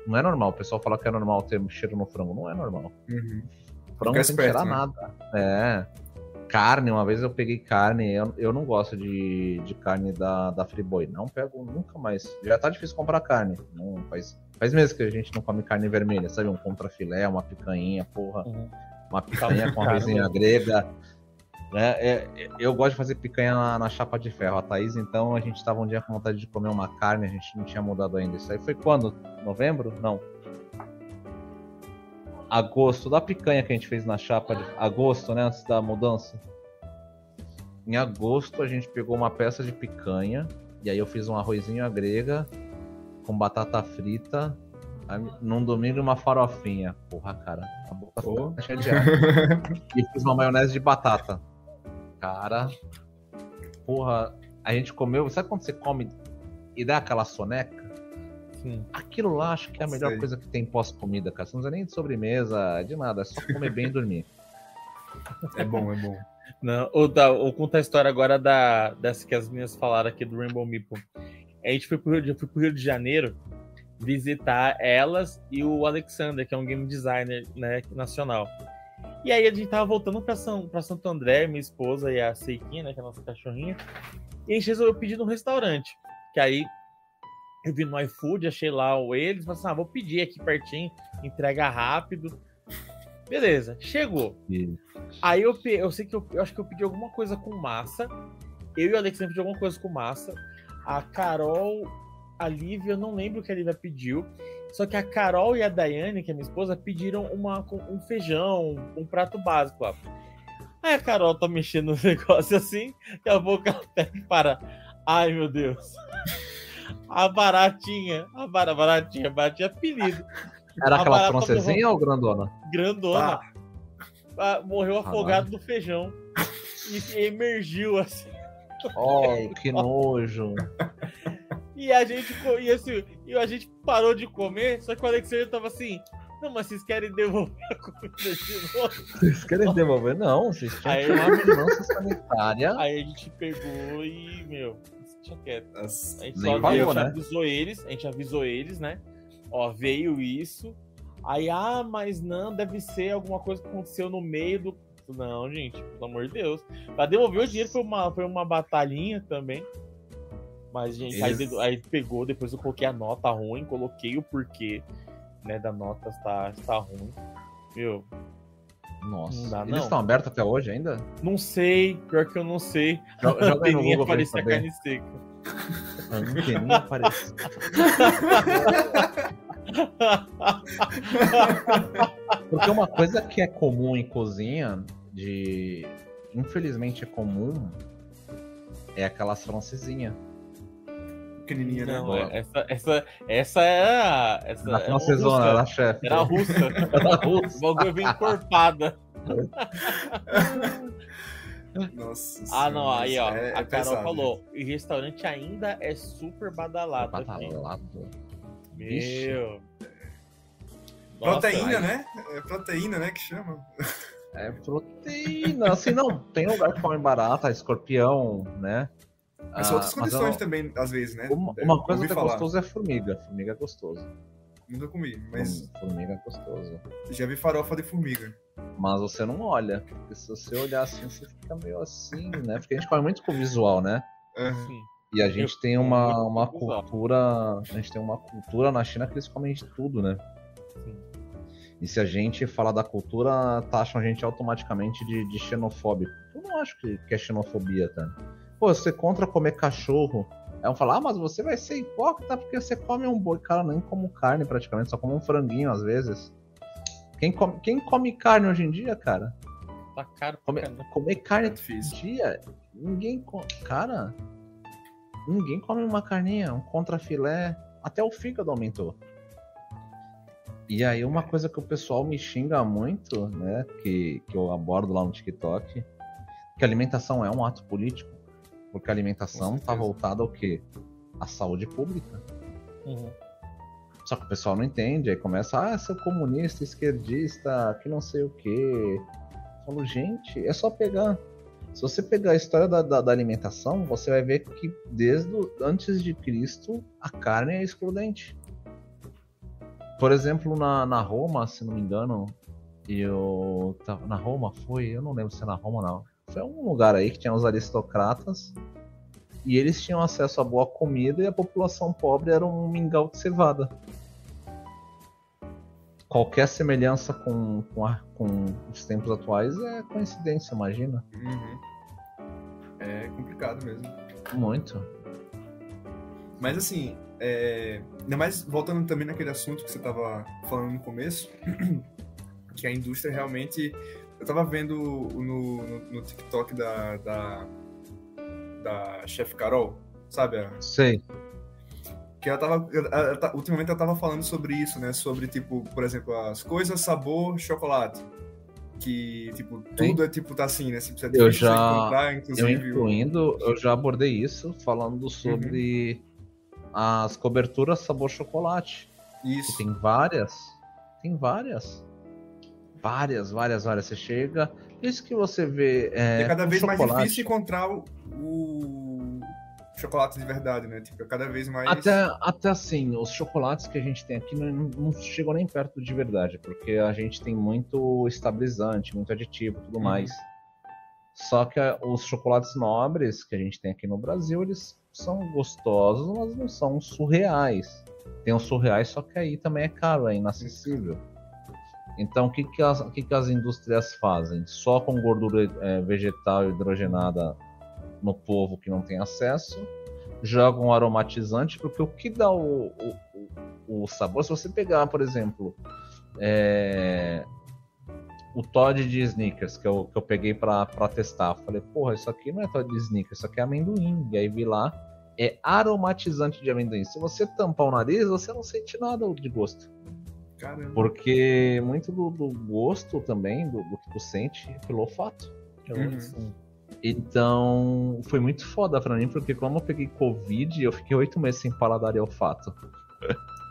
não é normal. O pessoal fala que é normal ter cheiro no frango. Não é normal. Uhum. Frango não tem tirar né? nada. É. Carne, uma vez eu peguei carne, eu, eu não gosto de, de carne da, da Friboi. Não pego nunca mais. Já tá difícil comprar carne. Não, faz, faz meses que a gente não come carne vermelha, sabe? Um contrafilé, uma picanha, porra. Uhum. Uma picanha com arrozinha grega. Né? É, eu gosto de fazer picanha na, na, chapa de ferro. A Thaís, então, a gente tava um dia com vontade de comer uma carne, a gente não tinha mudado ainda. Isso aí foi quando? Novembro? Não agosto, da picanha que a gente fez na chapa de agosto, né, antes da mudança. Em agosto a gente pegou uma peça de picanha e aí eu fiz um arrozinho à grega com batata frita. Num domingo uma farofinha. Porra, cara, a boca oh. tá cheia de ar. e fiz uma maionese de batata. Cara, porra, a gente comeu. Sabe quando você come e dá aquela soneca? Sim. Aquilo lá acho que é a melhor Sei. coisa que tem pós-comida, cara. Você não usa nem de sobremesa, de nada. É só comer bem e dormir. É bom, é bom. Não, ou, da, ou contar a história agora da, dessa que as minhas falaram aqui do Rainbow Meeple. A gente foi pro, Rio, foi pro Rio de Janeiro visitar elas e o Alexander, que é um game designer né, nacional. E aí a gente tava voltando pra, São, pra Santo André, minha esposa e a Seiquinha, né, que é a nossa cachorrinha. E a gente resolveu pedir num restaurante. Que aí eu vi no iFood, achei lá o eles, falei assim, ah, vou pedir aqui pertinho, entrega rápido. Beleza, chegou. Isso. Aí eu, eu sei que eu, eu, acho que eu pedi alguma coisa com massa. Eu e o Alexandre pedi alguma coisa com massa. A Carol, a Lívia, eu não lembro o que a Lívia pediu. Só que a Carol e a Daiane, que é minha esposa, pediram uma, um feijão, um prato básico lá. Aí a Carol tá mexendo no negócio assim, daqui a pouco ela pega e para. Ai, meu Deus. A baratinha, a baratinha, baratinha apelido. Era aquela francesinha ou grandona? Grandona. Ah. Morreu afogado no feijão. E emergiu assim. Oh, que nojo. E a gente e assim, e a gente parou de comer, só que o Alexandre tava assim. Não, mas vocês querem devolver a comida de novo? Vocês querem devolver? Não, vocês tinham aí, uma vigilância sanitária. Aí a gente pegou e, meu, tinha quieto. A gente, só, pagou, a gente né? avisou eles, a gente avisou eles, né? Ó, veio isso. Aí, ah, mas não, deve ser alguma coisa que aconteceu no meio do. Não, gente, pelo amor de Deus. Pra devolver o dinheiro foi uma, foi uma batalhinha também. Mas, gente, aí, aí, pegou, depois eu coloquei a nota ruim, coloquei o porquê né, da nota está, está ruim. Meu. Nossa. Não dá, Eles não. estão abertos até hoje ainda? Não sei, pior que eu não sei. Joga, joga no Google parecia carne seca. A anteninha apareceu. Porque uma coisa que é comum em cozinha, de infelizmente é comum, é aquelas francesinhas pequenininha, né? Não, é, essa, essa, essa é a. Essa da francesona, era a chefe. Era a russa. Era a russa. O bagulho bem encorpada. Nossa Ah, não, aí ó, é, a é Carol pesado, falou: o restaurante ainda é super badalado. Badalado. Meu. proteína, né? É proteína, né? Que chama. É proteína. Assim, não, tem lugar que come barata, escorpião, né? Mas ah, outras condições eu, também, às vezes, né? Uma, uma coisa que é gostosa é formiga. Formiga é gostoso. Nunca comi, mas. Formiga é gostoso. Já vi farofa de formiga. Mas você não olha. Porque se você olhar assim, você fica meio assim, né? Porque a gente come muito com visual, né? Uhum. E a gente tem uma, uma cultura. A gente tem uma cultura na China que eles comem de tudo, né? Sim. E se a gente falar da cultura, taxam a gente automaticamente de, de xenofóbico. Eu não acho que, que é xenofobia, tá? Pô, você contra comer cachorro. Aí vão falar, ah, mas você vai ser hipócrita porque você come um boi. Cara, nem como carne praticamente, só come um franguinho às vezes. Quem come, quem come carne hoje em dia, cara? Tá caro Come, Comer carne é hoje em dia, ninguém come. Cara, ninguém come uma carninha, um contrafilé. Até o fígado aumentou. E aí uma coisa que o pessoal me xinga muito, né, que, que eu abordo lá no TikTok, que alimentação é um ato político. Porque a alimentação está voltada ao quê? À saúde pública. Uhum. Só que o pessoal não entende, aí começa, ah, seu comunista, esquerdista, que não sei o quê. Eu falo, gente, é só pegar. Se você pegar a história da, da, da alimentação, você vai ver que desde o, antes de Cristo a carne é excludente. Por exemplo, na, na Roma, se não me engano, eu na Roma foi, eu não lembro se é na Roma não. Foi um lugar aí que tinha os aristocratas e eles tinham acesso a boa comida e a população pobre era um mingau de cevada. Qualquer semelhança com, com, a, com os tempos atuais é coincidência, imagina. Uhum. É complicado mesmo. Muito. Mas assim, é... ainda mais voltando também naquele assunto que você estava falando no começo, que a indústria realmente eu tava vendo no, no, no TikTok da, da, da Chef Carol, sabe? Sei. Que ela tava. Ela, ela, ultimamente ela tava falando sobre isso, né? Sobre, tipo, por exemplo, as coisas sabor chocolate. Que, tipo, tudo Sim. é tipo, tá assim, né? Você precisa eu já, comprar, inclusive. Eu incluindo, eu já abordei isso falando sobre uhum. as coberturas sabor chocolate. Isso. Tem várias. Tem várias várias, várias, várias. Você chega, isso que você vê. É, é cada vez mais difícil encontrar o, o, chocolate de verdade, né? Tipo, é cada vez mais. Até, até assim, os chocolates que a gente tem aqui não, não chegam nem perto de verdade, porque a gente tem muito estabilizante, muito aditivo tudo uhum. mais. Só que os chocolates nobres que a gente tem aqui no Brasil, eles são gostosos, mas não são surreais. Tem os surreais, só que aí também é caro, é inacessível. Então, o que, que, as, que, que as indústrias fazem? Só com gordura é, vegetal hidrogenada no povo que não tem acesso, jogam aromatizante, porque o que dá o, o, o sabor, se você pegar, por exemplo, é, o Todd de sneakers que eu, que eu peguei para testar, falei, porra, isso aqui não é Todd de sneakers, isso aqui é amendoim. E aí vi lá, é aromatizante de amendoim. Se você tampar o nariz, você não sente nada de gosto. Caramba. Porque muito do, do gosto também, do, do, que tu sente, é pelo olfato. Uhum. Então, foi muito foda pra mim, porque como eu peguei Covid, eu fiquei oito meses sem paladar e olfato.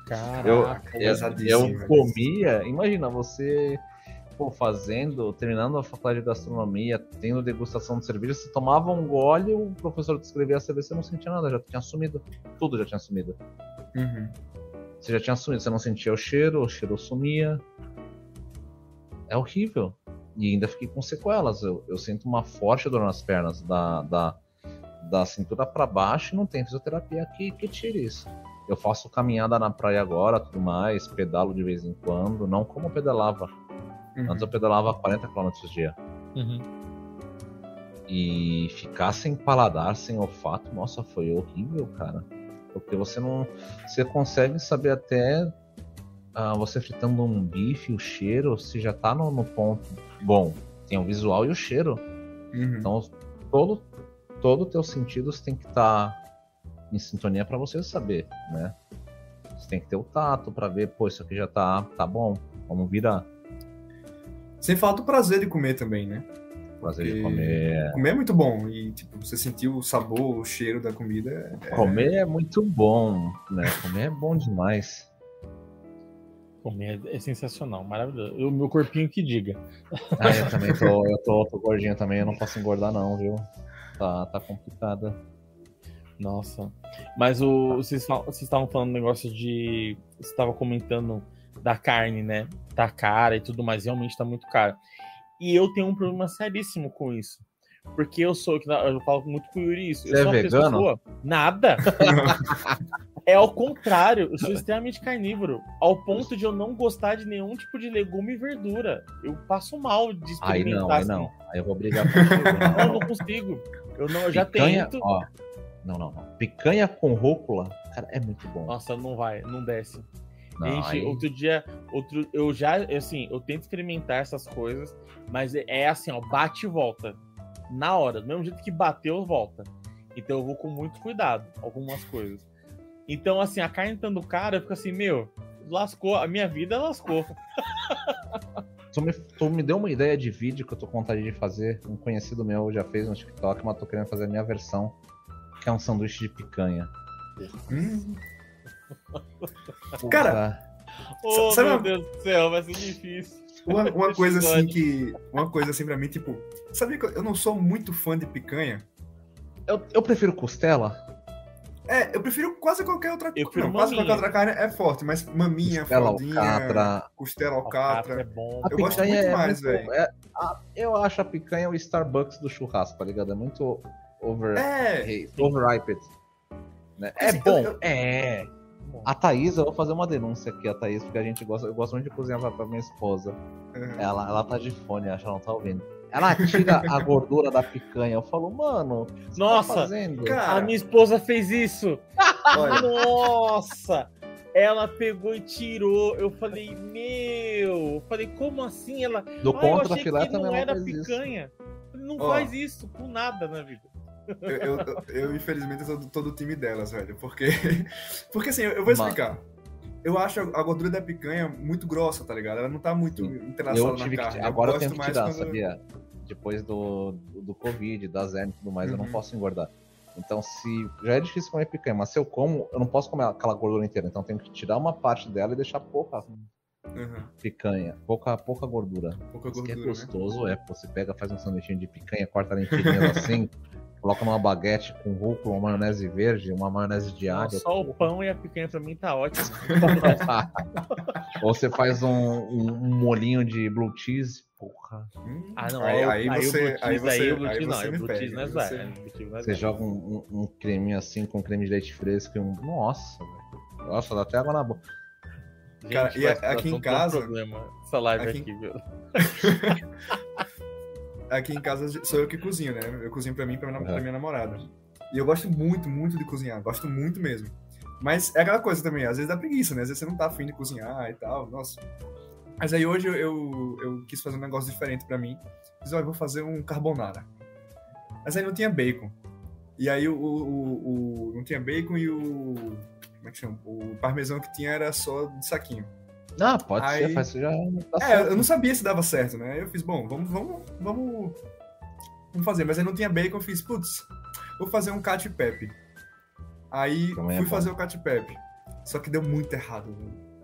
Caraca, eu, eu, eu comia, imagina, você pô, fazendo, terminando a faculdade de gastronomia, tendo degustação de cerveja, você tomava um gole, o professor descrevia a cerveja, você não sentia nada, já tinha sumido. Tudo já tinha sumido. Uhum. Você já tinha sumido, você não sentia o cheiro, o cheiro sumia. É horrível. E ainda fiquei com sequelas. Eu, eu sinto uma forte dor nas pernas, da, da, da cintura para baixo, e não tem fisioterapia que, que tire isso. Eu faço caminhada na praia agora, tudo mais, pedalo de vez em quando, não como pedalava Uhum. Antes eu pedalava 40 km por dia. Uhum. E ficar sem paladar, sem olfato, nossa, foi horrível, cara. Porque você não. Você consegue saber até uh, você fritando um bife, o cheiro, se já tá no, no ponto bom. Tem o visual e o cheiro. Uhum. Então, todo, todo teus sentidos tem que estar tá em sintonia para você saber, né? Você tem que ter o tato para ver, pô, isso aqui já tá, tá bom, vamos virar. Sem falta o prazer de comer também, né? Prazer de comer. Comer é muito bom. E, tipo, você sentiu o sabor, o cheiro da comida. É... Comer é muito bom, né? Comer é bom demais. Comer é sensacional, maravilhoso. O meu corpinho que diga. Ah, eu também tô, eu tô, tô gordinho também, eu não posso engordar não, viu? Tá, tá complicada. Nossa. Mas o, vocês, vocês estavam falando um negócio de. Você estava comentando da carne, né? Tá cara e tudo mais, realmente tá muito caro. E eu tenho um problema seríssimo com isso. Porque eu sou, eu falo muito com o Yuri isso. Você eu sou é vegano? Pessoa, nada. é ao contrário, eu sou extremamente carnívoro. Ao ponto de eu não gostar de nenhum tipo de legume e verdura. Eu passo mal de experimentar. Aí não, aí assim. não. Aí eu vou brigar com você. não, eu não consigo. Eu, não, eu já Picanha, tento. Ó, não, não, não. Picanha com rúcula, cara, é muito bom. Nossa, não vai, não desce. Não, gente, aí... outro dia, outro, eu já, assim, eu tento experimentar essas coisas, mas é, é assim, ó, bate e volta. Na hora, do mesmo jeito que bateu, volta. Então eu vou com muito cuidado, algumas coisas. Então, assim, a carne estando cara, eu fico assim, meu, lascou, a minha vida lascou. Tu me, tu me deu uma ideia de vídeo que eu tô com vontade de fazer. Um conhecido meu já fez no TikTok, mas tô querendo fazer a minha versão, que é um sanduíche de picanha. Hum. Cara, oh, sabe meu uma... Deus do céu, vai ser difícil. Uma, uma coisa assim que. Uma coisa assim pra mim, tipo, sabia que eu não sou muito fã de picanha? Eu, eu prefiro costela. É, eu prefiro quase qualquer outra coisa. Quase qualquer outra carne é forte, mas maminha, costela fraldinha, alcatra, costela alcatra. É bom. Eu gosto muito é mais, velho. É, eu acho a picanha o Starbucks do churrasco, tá ligado? É muito over, é. overripe. Né? É assim, bom, eu, eu... é. A Thaís, eu vou fazer uma denúncia aqui, a Thaís, porque a gente gosta, eu gosto muito de cozinhar pra, pra minha esposa. Uhum. Ela, ela tá de fone, acho que ela não tá ouvindo. Ela tira a gordura da picanha. Eu falo, mano, tá Nossa, tá a minha esposa fez isso. Nossa! Ela pegou e tirou. Eu falei, meu. Eu falei, como assim? Ela. Do ah, contra filé também não era picanha. Isso. Não oh. faz isso com nada na vida. Eu, eu, eu, infelizmente, sou todo do time delas, velho. Porque, porque assim, eu vou explicar. Eu acho a gordura da picanha muito grossa, tá ligado? Ela não tá muito entrelaçada na carne. Que, agora eu, eu tenho que tirar, quando... sabia? Depois do, do, Covid, da hernia e tudo mais, uhum. eu não uhum. posso engordar. Então, se já é difícil comer picanha, mas se eu como, eu não posso comer aquela gordura inteira. Então, eu tenho que tirar uma parte dela e deixar pouca uhum. picanha, pouca, pouca gordura. Pouca gordura, que é né? gostoso, né? é. Você pega, faz um sanduichinho de picanha, corta ela em tirinhas assim, Coloca numa baguete com rúcula, uma maionese verde, uma maionese de alho. Só o pão e a picanha pra mim tá ótimo. Ou você faz um, um, um, molinho de blue cheese. Porra. Ah, não. Aí, aí, aí você. Aí, você, aí o blue cheese não. Aí o blue cheese não é você, é você joga um, um, creminho assim com creme de leite fresco e um. Nossa, velho. Nossa, dá até água na boca. Gente, Cara, e aqui em casa. Problema, essa live aqui, aqui viu? aqui em casa sou eu que cozinho, né? Eu cozinho pra mim e pra, minha, pra minha namorada. E eu gosto muito, muito de cozinhar. Gosto muito mesmo. Mas é aquela coisa também, às vezes dá preguiça, né? Às vezes você não tá afim de cozinhar e tal. Nossa. Mas aí hoje eu, eu, eu quis fazer um negócio diferente pra mim. Fiz, olha, eu vou fazer um carbonara. Mas aí não tinha bacon. E aí o, o, o, não tinha bacon e o. Como é que chama? O parmesão que tinha era só de saquinho. Ah, pode aí, ser, faz já. Tá é, certo. eu não sabia se dava certo, né? Eu fiz, bom, vamos, vamos, vamos, vamos fazer. Mas aí não tinha bacon, eu fiz, putz, vou fazer um cat pep. Aí Também é fui é fazer o cat pep. Só que deu muito errado,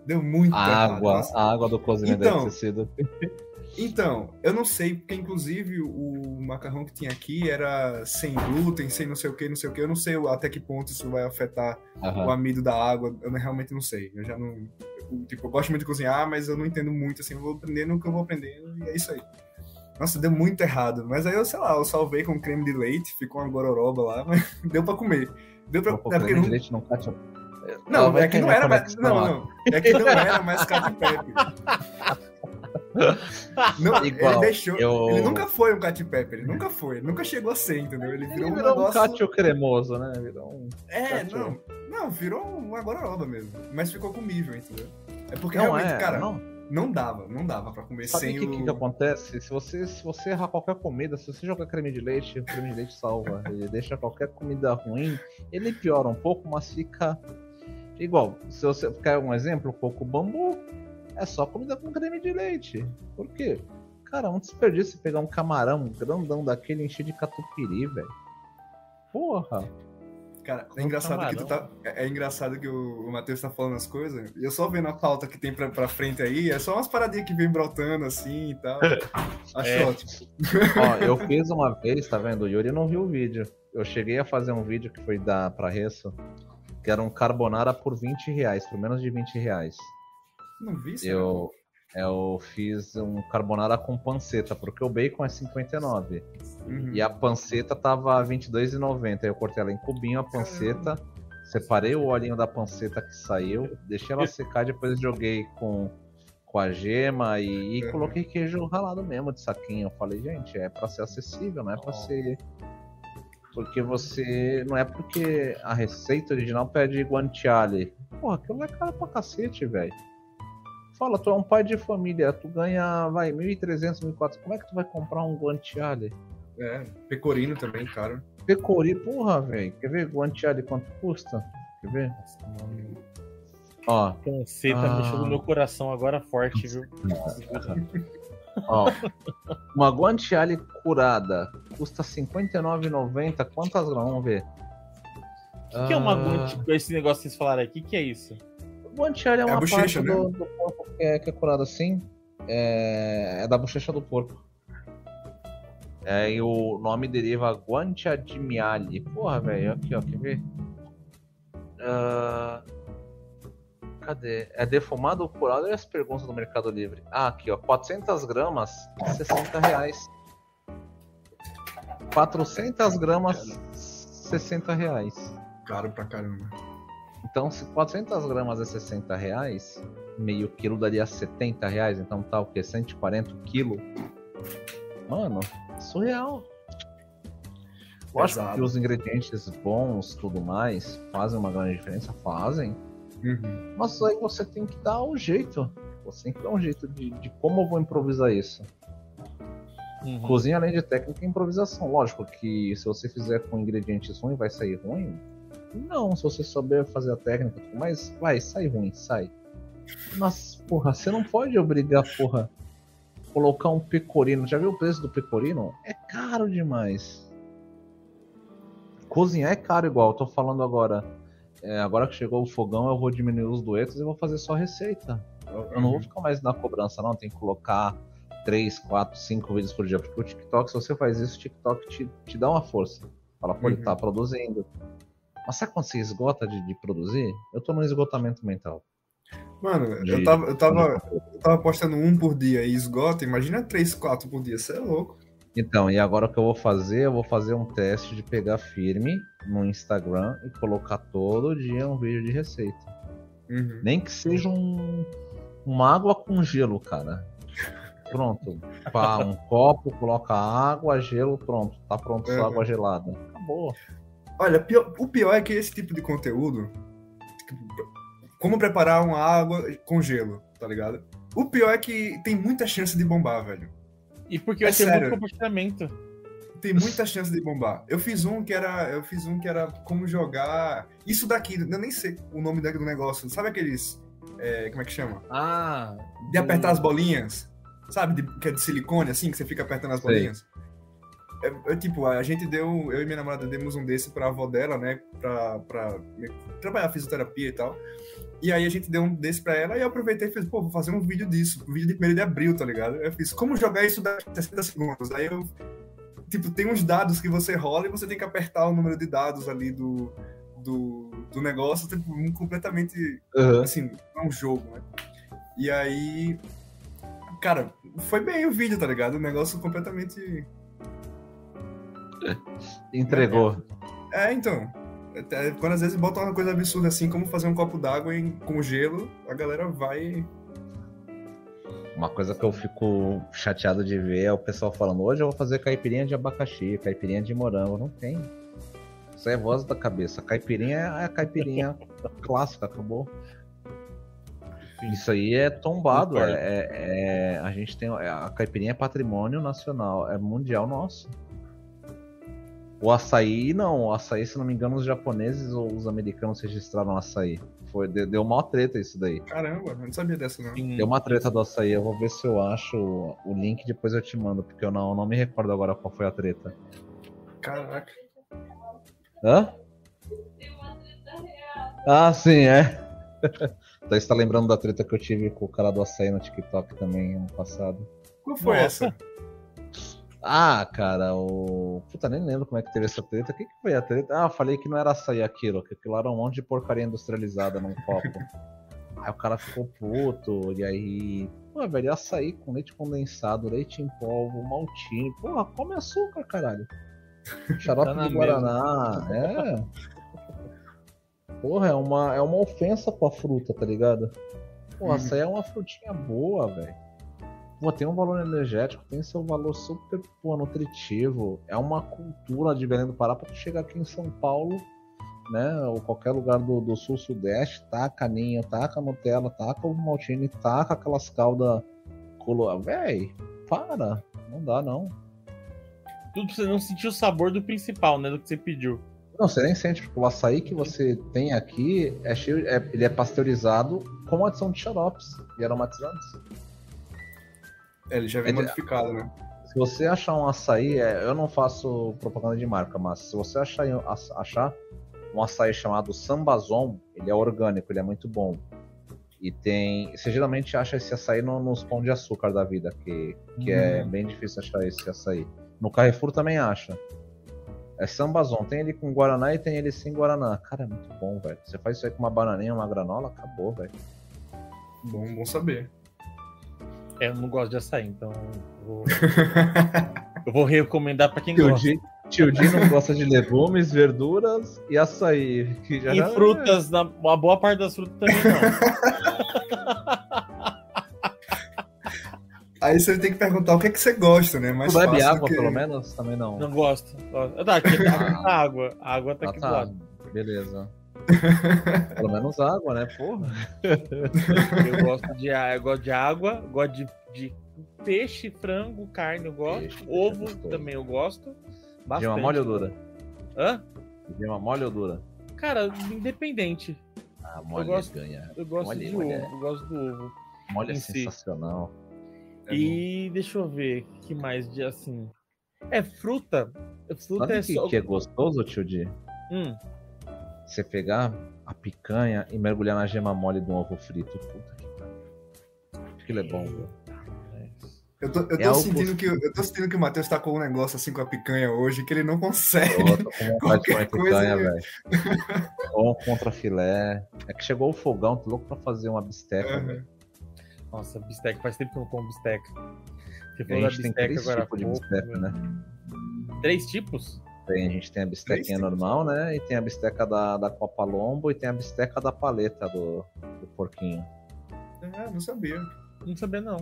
Deu muito a errado. Água, a água do cozinho então, deve ter sido. Então, eu não sei, porque inclusive o macarrão que tinha aqui era sem glúten, sem não sei o que, não sei o que. Eu não sei até que ponto isso vai afetar uhum. o amido da água. Eu realmente não sei. Eu já não. Tipo, eu gosto muito de cozinhar, mas eu não entendo muito, assim. Eu vou aprendendo o que eu vou aprendendo e é isso aí. Nossa, deu muito errado. Mas aí eu, sei lá, eu salvei com creme de leite, ficou uma gororoba lá, mas deu pra comer. Deu pra. Pô, é creme não... de leite não cate... Não, é que não era mais. Não, não. É que não era mais cat pepe. Não, Igual, ele deixou. Eu... Ele nunca foi um Cat Pepper, ele nunca foi, ele nunca chegou a ser, entendeu? Ele virou, ele virou um, negócio... um cremoso, né? Virou um. É, não. Não, virou uma gororoba mesmo. Mas ficou comível, entendeu? É porque não realmente, é, cara. Não. não dava, não dava pra comer Sabe sem que, o. que que acontece? Se você, se você errar qualquer comida, se você jogar creme de leite, o creme de leite salva. ele deixa qualquer comida ruim, ele piora um pouco, mas fica igual. Se você quer um exemplo, coco bambu, é só comida com creme de leite. Por quê? Cara, um desperdício pegar um camarão grandão daquele e encher de catupiry, velho. Porra. Cara, é engraçado que tu tá. É, é, engraçado que o, o Matheus tá falando as coisas. E eu só vendo a pauta que tem pra, pra frente aí, é só umas paradinhas que vem brotando assim e tal. Acho é. ótimo. Ó, eu fiz uma vez, tá vendo? O Yuri não viu o vídeo. Eu cheguei a fazer um vídeo que foi da pra Resso, que era um carbonara por 20 reais, por menos de 20 reais. Não vi isso. Eu, eu fiz um carbonara com panceta, porque o bacon é 59. Uhum. E a panceta tava 22,90. Eu cortei ela em cubinho, a panceta. Separei o olhinho da panceta que saiu, deixei ela secar, depois joguei com, com a gema e, e uhum. coloquei queijo ralado mesmo de saquinho. Eu falei, gente, é para ser acessível, não é para ser porque você. Não é porque a receita original pede guanciale. Porra, aquilo é caro pra cacete, velho. Fala, tu é um pai de família, tu ganha, vai, 1.300, 1.400, como é que tu vai comprar um guanciale? É, pecorino também, caro. Pecorino, porra, velho. Quer ver guanciale quanto custa? Quer ver? Ó. Você tá ah... mexendo no meu coração agora forte, viu? Ó, uma guanciale curada custa R$ 59,90. Quantas gramas? Vamos ver. O que, ah... que, é uma ah. Esse negócio que vocês falaram aqui, o que é isso? Guanciale é, é uma bochecha, parte né? do, do, corpo que é, que é curado assim. É, é, da bochecha do porco. É, e o nome deriva Guancia de Miali. Porra, velho, aqui, ó, quer ver? Uh, cadê? É defumado ou curado? Olha as perguntas do Mercado Livre. Ah, aqui, ó, 400 gramas, 60 reais. 400 gramas, 60 reais. Caro pra caramba. Então, se 400 gramas é 60 reais, meio quilo daria 70 reais, então tá o que? 140 quilo? Mano, surreal. Lógico que os ingredientes bons, tudo mais, fazem uma grande diferença, fazem. Uhum. Mas aí você tem que dar um jeito. Você tem que dar um jeito de, de como eu vou improvisar isso. Uhum. Cozinha além de técnica e improvisação. Lógico que se você fizer com ingredientes ruins, vai sair ruim. Não, se você souber fazer a técnica, mas vai, sai ruim, sai. Mas, porra, você não pode obrigar, porra, colocar um pecorino. Já viu o preço do pecorino? É caro demais. Cozinhar é caro igual, eu tô falando agora. É, agora que chegou o fogão, eu vou diminuir os duetos e vou fazer só receita. Eu, eu não vou ficar mais na cobrança, não. Tem que colocar 3, 4, 5 vídeos por dia. Porque o TikTok, se você faz isso, o TikTok te, te dá uma força. Fala, pô, uhum. ele tá uhum. produzindo. Mas sabe quando você esgota de, de produzir? Eu tô no esgotamento mental. Mano, de... eu, tava, eu, tava, eu tava postando um por dia e esgota, imagina três, quatro por dia, você é louco. Então, e agora o que eu vou fazer? Eu vou fazer um teste de pegar firme no Instagram e colocar todo dia um vídeo de receita. Uhum. Nem que seja um, uma água com gelo, cara. Pronto. Pá, um copo, coloca água, gelo, pronto. Tá pronto sua água gelada. Acabou. Olha, pior, o pior é que esse tipo de conteúdo. Como preparar uma água com gelo, tá ligado? O pior é que tem muita chance de bombar, velho. E porque é eu tenho muito compartilhamento. Tem muita chance de bombar. Eu fiz um que era. Eu fiz um que era como jogar. Isso daqui, eu nem sei o nome do negócio. Sabe aqueles. É, como é que chama? Ah. De apertar as bolinhas. Sabe? De, que é de silicone, assim, que você fica apertando as bolinhas. É, é, tipo, a gente deu, eu e minha namorada demos um desse pra avó dela, né? Pra, pra trabalhar fisioterapia e tal. E aí a gente deu um desse pra ela e eu aproveitei e fiz, pô, vou fazer um vídeo disso, um vídeo de 1 de abril, tá ligado? Eu fiz, como jogar isso da 60 segundos? Aí eu, tipo, tem uns dados que você rola e você tem que apertar o número de dados ali do, do, do negócio, tipo, um completamente, uhum. assim, é um jogo, né? E aí, cara, foi bem o vídeo, tá ligado? Um negócio completamente... Entregou. É, então. Até, quando às vezes botam uma coisa absurda assim, como fazer um copo d'água com gelo, a galera vai. Uma coisa que eu fico chateado de ver é o pessoal falando: hoje eu vou fazer caipirinha de abacaxi, caipirinha de morango. Não tem. Isso é voz da cabeça. Caipirinha é a caipirinha clássica, acabou. Isso aí é tombado. É, é, é, a gente tem. A caipirinha é patrimônio nacional, é mundial nosso. O açaí, não. O açaí, se não me engano, os japoneses ou os americanos registraram açaí. Foi, deu, deu uma treta isso daí. Caramba, eu não sabia dessa, não. Deu uma treta do açaí. Eu vou ver se eu acho o link, depois eu te mando, porque eu não, não me recordo agora qual foi a treta. Caraca. Hã? Ah, sim, é. Daí você tá lembrando da treta que eu tive com o cara do açaí no TikTok também ano passado. Qual foi Nossa. essa? Ah, cara, o. Puta, nem lembro como é que teve essa treta. O que, que foi a treta? Ah, eu falei que não era açaí aquilo, que aquilo era um monte de porcaria industrializada num copo. aí o cara ficou puto, e aí. Pô, velho, açaí com leite condensado, leite em polvo, maltinho. Porra, come açúcar, caralho. Xarope tá de Guaraná, é. Porra, é uma, é uma ofensa pra fruta, tá ligado? Pô, hum. açaí é uma frutinha boa, velho pô, tem um valor energético, tem seu valor super pô, nutritivo. É uma cultura de Belém do Pará para chegar aqui em São Paulo, né? Ou qualquer lugar do, do sul sudeste, taca ninho, taca Nutella, taca o maltine, taca aquelas caldas color. Véi, para, não dá não. Tudo pra você não sentir o sabor do principal, né? Do que você pediu. Não, você nem sente, porque o açaí que você tem aqui é cheio, é, ele é pasteurizado com adição de xaropes e aromatizantes. É, ele já vem é, modificado, né? Se você achar um açaí, é, eu não faço propaganda de marca, mas se você achar, achar um açaí chamado Sambazon, ele é orgânico, ele é muito bom. E tem. Você geralmente acha esse açaí no, nos pão de açúcar da vida, que, que é uhum. bem difícil achar esse açaí. No Carrefour também acha. É Sambazon, tem ele com Guaraná e tem ele sem Guaraná. Cara, é muito bom, velho. Você faz isso aí com uma bananinha, uma granola, acabou, velho. Bom, bom saber. É, eu não gosto de açaí, então eu vou, eu vou recomendar para quem tio gosta. Di, tio Di não gosta de legumes, verduras e açaí. Que já e já frutas, é. na, uma boa parte das frutas também não. Aí você tem que perguntar o que, é que você gosta, né? Mais tu bebe água, que... pelo menos? Também não. Não gosto. Tá, aqui ah. água. A água tá ah, aqui tá. do lado. Beleza. Pelo menos água, né? Porra. Eu gosto de, eu gosto de água, gosto de, de peixe, frango, carne, eu gosto. Peixe, Ovo é também eu gosto. Bastante. Gema mole ou dura? Hã? Gema mole ou dura? Cara, independente. Ah, mole eu gosto, ganha. Eu gosto mole, de mole ovo, é... eu gosto do ovo. Mole é sensacional. É e bom. deixa eu ver, que mais de assim. É fruta. Fruta Sabe é que, só. que é gostoso, tio Di? Hum. Você pegar a picanha e mergulhar na gema mole do ovo frito. Puta que pariu. Aquilo é bom, viu? Eu tô, eu tô é sentindo que, eu tô sentindo que o Matheus tá com um negócio assim com a picanha hoje que ele não consegue. Eu tô com Qualquer de picanha, velho. Ou contra filé. É que chegou o fogão, tô louco pra fazer uma bisteca. Uhum. Nossa, bisteca, faz tempo que eu não como bisteca. Você falou da bisteca três agora. Tipos de bisteca, né? Três tipos? Tem, a gente tem a bistequinha normal, né? E tem a bisteca da, da Copa Lombo e tem a bisteca da paleta do, do porquinho. É, Ah, não sabia. Não sabia, não.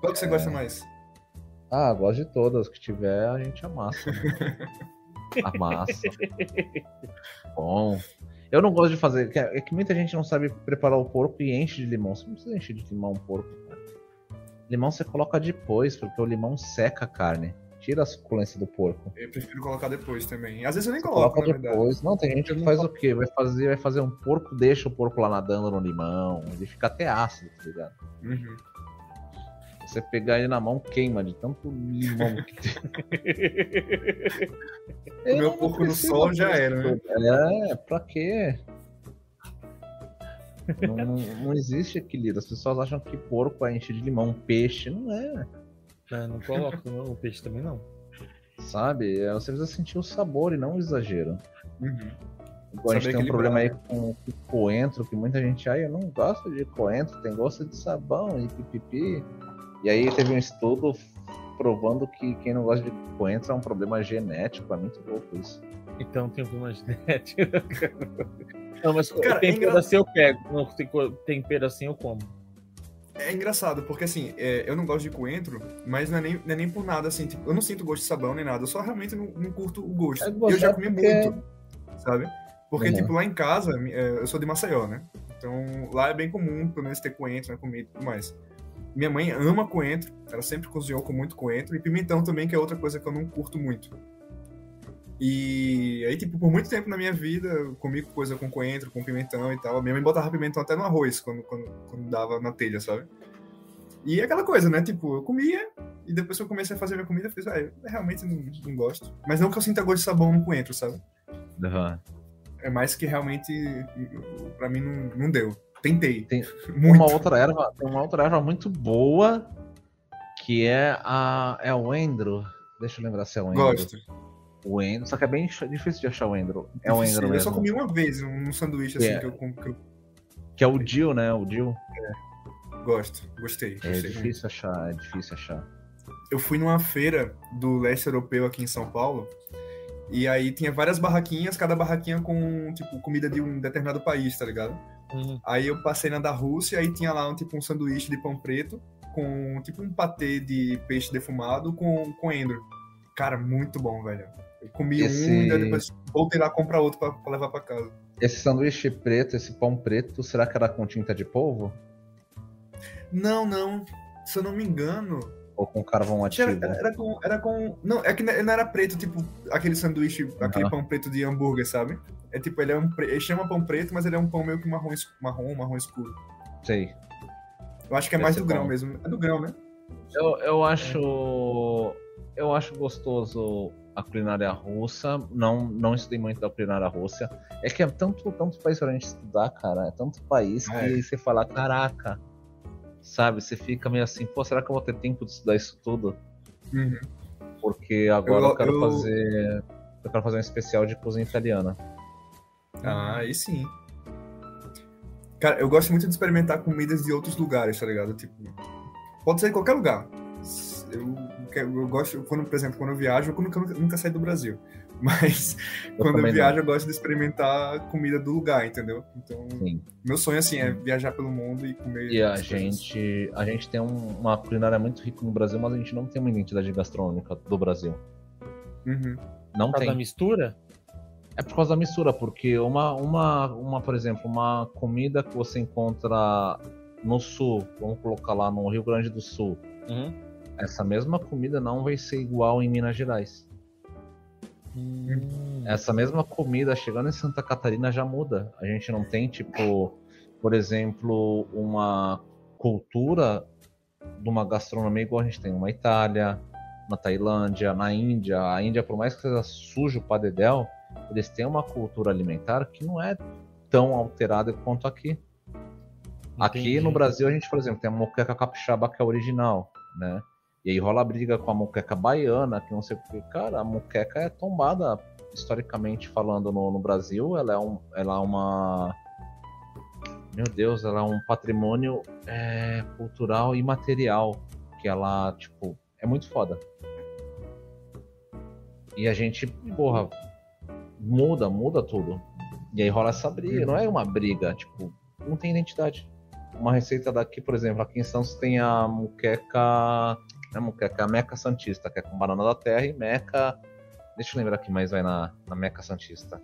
Qual que você é... gosta mais? Ah, gosto de todas. que tiver, a gente amassa. Né? amassa. Bom. Eu não gosto de fazer. É que muita gente não sabe preparar o porco e enche de limão. Você não precisa encher de limão um porco, cara. Limão você coloca depois, porque o limão seca a carne. Tira a suculência do porco. Eu prefiro colocar depois também. Às vezes eu nem coloco, coloca depois. Não, tem gente que faz o quê? Vai fazer, vai fazer um porco, deixa o porco lá nadando no limão. Ele fica até ácido, tá ligado? Uhum. Você pegar ele na mão, queima de tanto limão que tem. o meu porco no sol já era, né? É, pra quê? Não, não, existe equilíbrio. As pessoas acham que porco é encher de limão. Peixe não é. É não coloco o peixe também não. Sabe? É, você precisa sentir o sabor e não o exagero. Uhum. a gente tem um problema aí com, com coentro, que muita gente, aí eu não gosto de coentro, tem gosto de sabão e pipipi. E aí teve um estudo provando que quem não gosta de coentro é um problema genético. É muito louco isso. Então tem um problema genético. não, mas Cara, tempero é assim eu pego. Não, tempero assim eu como. É engraçado, porque assim, é, eu não gosto de coentro, mas não é, nem, não é nem por nada assim, tipo, eu não sinto gosto de sabão nem nada, eu só realmente não, não curto o gosto. É eu já comi porque... muito, sabe? Porque, tipo, lá em casa, é, eu sou de Maceió, né? Então, lá é bem comum, pelo menos, ter coentro na comida e tudo mais. Minha mãe ama coentro, ela sempre cozinhou com muito coentro, e pimentão também, que é outra coisa que eu não curto muito. E aí, tipo, por muito tempo na minha vida, eu comi coisa com coentro, com pimentão e tal. Minha mãe botava pimentão até no arroz, quando, quando, quando dava na telha, sabe? E é aquela coisa, né? Tipo, eu comia, e depois que eu comecei a fazer minha comida, eu fiz, ah, eu realmente não, não gosto. Mas não que eu sinta gosto de sabão no coentro, sabe? Uhum. É mais que realmente, para mim, não, não deu. Tentei. Tem uma outra erva, tem uma outra erva muito boa que é a é o endro. Deixa eu lembrar se é o endro. Gosto. O endro, só que é bem difícil de achar o endro. É o endro mesmo. Eu só comi uma vez um sanduíche assim é. que eu, que eu... Que é o Jill, né? O Jill. É. Gosto, gostei. É gostei difícil muito. achar, é difícil achar. Eu fui numa feira do leste europeu aqui em São Paulo. E aí tinha várias barraquinhas, cada barraquinha com, tipo, comida de um determinado país, tá ligado? Uhum. Aí eu passei na da Rússia, aí tinha lá um tipo um sanduíche de pão preto com tipo um patê de peixe defumado com, com endro. Cara, muito bom, velho. Eu comi esse... um e depois voltei lá comprar outro pra, pra, levar pra casa. Esse sanduíche preto, esse pão preto, será que era com tinta de polvo? Não, não. Se eu não me engano. Ou com carvão ativo? Era, era, com, era com. Não, é que não era preto, tipo aquele sanduíche, uhum. aquele pão preto de hambúrguer, sabe? É tipo, ele é um. Ele chama pão preto, mas ele é um pão meio que marrom, marrom, marrom escuro. Sei. Eu acho que é mais do grão bom. mesmo. É do grão, né? Eu, eu acho. Eu acho gostoso a culinária russa. Não, não estudei muito da culinária russa. É que é tanto, tanto país pra gente estudar, cara. É tanto país é. que você fala, caraca. Sabe? Você fica meio assim, pô, será que eu vou ter tempo de estudar isso tudo? Uhum. Porque agora eu, eu quero eu... fazer. Eu quero fazer um especial de cozinha italiana. Ah, aí sim. Cara, eu gosto muito de experimentar comidas de outros lugares, tá ligado? Tipo, pode ser em qualquer lugar. Eu, eu gosto, quando, por exemplo, quando eu viajo, eu nunca, nunca saio do Brasil. Mas eu quando eu viajo, não. eu gosto de experimentar comida do lugar, entendeu? Então, Sim. meu sonho, assim, é viajar pelo mundo e comer. E a gente, a gente tem um, uma culinária muito rica no Brasil, mas a gente não tem uma identidade gastronômica do Brasil. Uhum. Não Por tem. da mistura? É por causa da mistura, porque uma, uma, uma, por exemplo, uma comida que você encontra no sul, vamos colocar lá no Rio Grande do Sul, uhum. Essa mesma comida não vai ser igual em Minas Gerais. Hum. Essa mesma comida chegando em Santa Catarina já muda. A gente não tem, tipo, por exemplo, uma cultura de uma gastronomia igual a gente tem uma Itália, na Tailândia, na Índia. A Índia, por mais que seja sujo o padedel, eles têm uma cultura alimentar que não é tão alterada quanto aqui. Entendi. Aqui no Brasil a gente, por exemplo, tem a moqueca capixaba que é original, né? E aí rola a briga com a moqueca baiana, que não sei porque, cara, a moqueca é tombada historicamente falando no, no Brasil, ela é, um, ela é uma meu Deus, ela é um patrimônio é, cultural e material que ela, tipo, é muito foda. E a gente, porra, muda, muda tudo. E aí rola essa briga. Não é uma briga, tipo, não tem identidade. uma receita daqui, por exemplo, aqui em Santos tem a muqueca. Não é muqueca, é a Meca Santista, que é com banana da terra e meca. Deixa eu lembrar aqui mais vai na, na Meca Santista.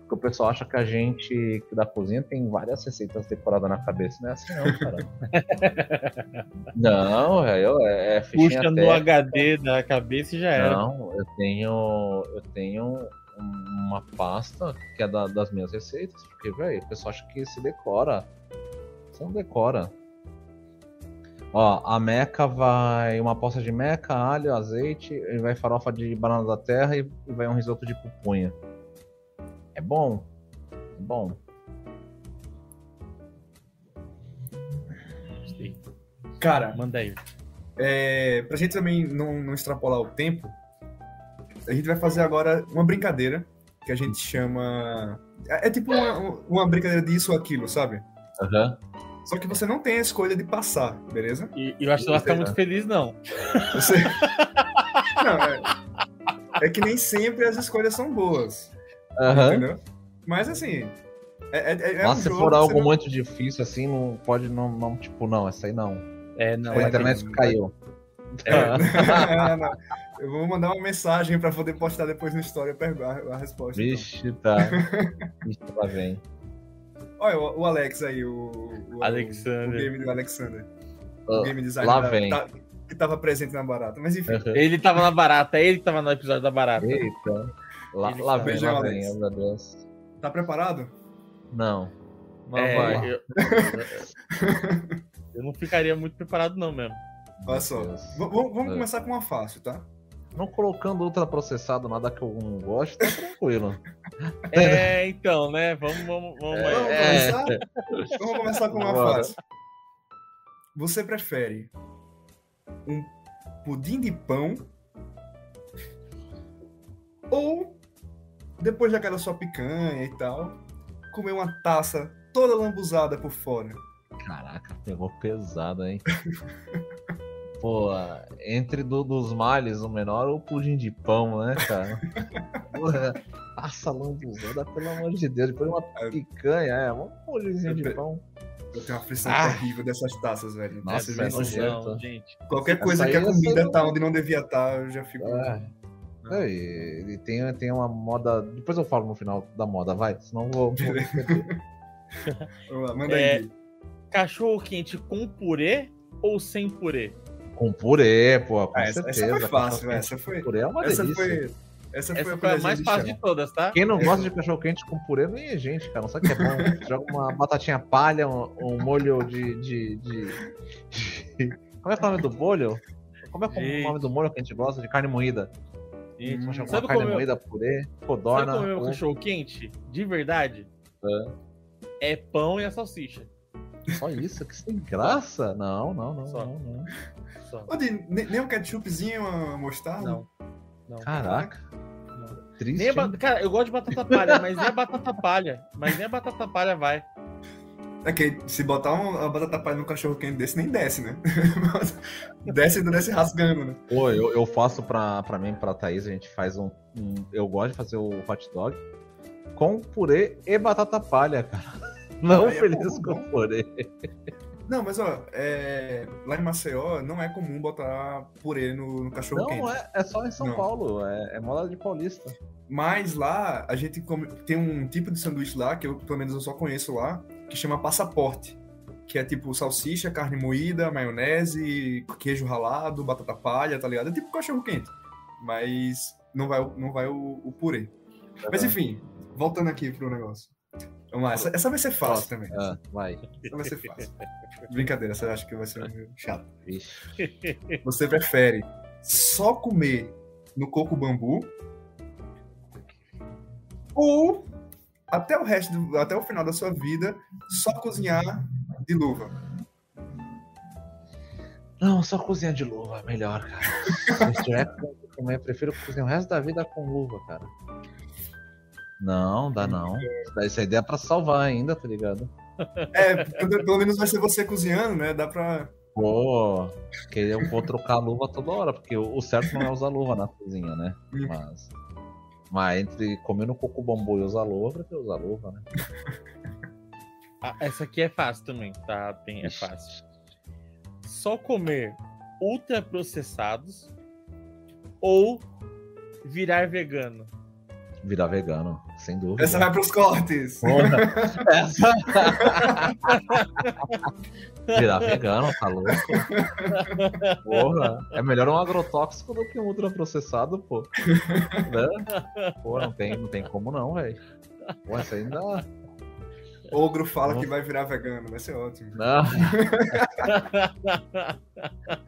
Porque o pessoal acha que a gente que da cozinha tem várias receitas decoradas na cabeça. Não é assim, não, cara. não, velho, é, é Puxa no HD da cabeça e já era. Não, eu tenho. Eu tenho uma pasta que é da, das minhas receitas, porque, velho, o pessoal acha que se decora. Você não decora. Ó, a meca vai uma poça de meca, alho, azeite, e vai farofa de banana da terra e vai um risoto de pupunha. É bom. É bom. Cara, manda aí. É, pra gente também não, não extrapolar o tempo, a gente vai fazer agora uma brincadeira que a gente chama. É, é tipo uma, uma brincadeira disso ou aquilo, sabe? Aham. Uhum. Só que você não tem a escolha de passar, beleza? E eu acho que você vai ficar muito feliz, não. Você... não, é... é que nem sempre as escolhas são boas. Uhum. Entendeu? Mas assim. É, é, é Mas um se for algo não... muito difícil, assim, não pode não, não, tipo, não, essa aí não. É, não. A internet caiu. É, é não. Eu vou mandar uma mensagem pra poder postar depois no story a, a resposta. Então. Vixe, então. tá. Vixe, lá vem. Olha, o, o Alex aí, o, o, Alexander. o game do Alexander. O game designer. Lá da, vem. Tá, que tava presente na barata. Mas enfim. Uhum. Ele tava na barata, ele que tava no episódio da barata. Eita. Lá, lá vem, lá vem, meu Deus. Tá preparado? Não. Não é, vai. Eu... eu não ficaria muito preparado, não mesmo. Olha só. Vamos começar com uma fácil, tá? Não colocando ultra processado, nada que eu não gosto, tá tranquilo. É, então, né? Vamos, vamos, vamos. É, vamos, é. começar? vamos começar com uma fácil. Você prefere um pudim de pão ou depois daquela sua picanha e tal, comer uma taça toda lambuzada por fora? Caraca, pegou pesado, hein? Pô, entre do, dos males, o menor ou o pudim de pão, né, cara? Porra, taça lambuzada, pelo amor de Deus. Depois uma é. picanha, é, um pudimzinho de pão. Eu tenho uma aflição ah. terrível dessas taças, velho. Nossa, é nojento. gente. Qualquer coisa que a comida tá onde não devia estar, tá, eu já fico. É. É, e tem, tem uma moda. Depois eu falo no final da moda, vai. Senão vou. vou... manda é, aí. Cachorro quente com purê ou sem purê? Com purê, pô, com ah, essa, certeza. Essa foi fácil, essa foi. Purê é uma essa delícia. Foi... Essa foi, Essa foi a, mais fácil de todas, tá? Quem não gosta de cachorro quente com purê nem é gente, cara. Não sabe que é bom. Joga uma batatinha palha, um, um molho de, de, de, de, Como é que é o nome do molho? Como é, é o nome do molho que a gente gosta? De carne moída. Gente, hum, sabe carne como moída, purê, codorna. Sabe como é o cachorro quente? De verdade? É. é pão e a salsicha. Só isso? Que sem graça? Não, não, não, Só. não, não. Só. nem, nem um ketchupzinho, uma mostarda? Não. não. Caraca. Não. Triste. Nem Cara, eu gosto de batata palha, mas nem a batata palha. Mas nem a batata palha vai. É que se botar uma batata palha no cachorro quente desse, nem desce, né? desce desce rasgando, né? Pô, eu, eu faço pra, pra mim, pra Thaís, a gente faz um, um, Eu gosto de fazer o hot dog com purê e batata palha, cara. Não é feliz com purê. Não, mas ó, é... lá em Maceió não é comum botar purê no, no cachorro quente. Não, é, é só em São não. Paulo, é, é moda de paulista. Mas lá a gente come... tem um tipo de sanduíche lá, que eu pelo menos eu só conheço lá, que chama passaporte. Que é tipo salsicha, carne moída, maionese, queijo ralado, batata palha, tá ligado? É tipo cachorro quente. Mas não vai, não vai o, o purê. Mas enfim, voltando aqui pro negócio. Vamos lá, essa, essa vai ser fácil também. Ah, vai. Essa vai ser fácil. Brincadeira, você acha que vai ser chato. Você prefere só comer no coco bambu ou até o resto, do, até o final da sua vida, só cozinhar de luva? Não, só cozinhar de luva, melhor, cara. Comer, prefiro cozinhar o resto da vida com luva, cara. Não, dá não. Essa ideia é pra salvar ainda, tá ligado? É, pelo menos vai ser você cozinhando, né? Dá pra. Pô, que eu vou trocar a luva toda hora, porque o certo não é usar luva na cozinha, né? Hum. Mas. Mas entre comer no coco bambu e usar luva, eu prefiro usar luva, né? Ah, essa aqui é fácil também, tá? Tem, é fácil. Só comer ultraprocessados ou virar vegano? Virar vegano, sem dúvida. Essa vai pros cortes. Essa... Virar vegano, tá louco? Porra, é melhor um agrotóxico do que um ultraprocessado, pô. Né? Pô, não tem, não tem como não, velho. Pô, essa ainda. Ogro fala que vai virar vegano, vai ser ótimo. Não.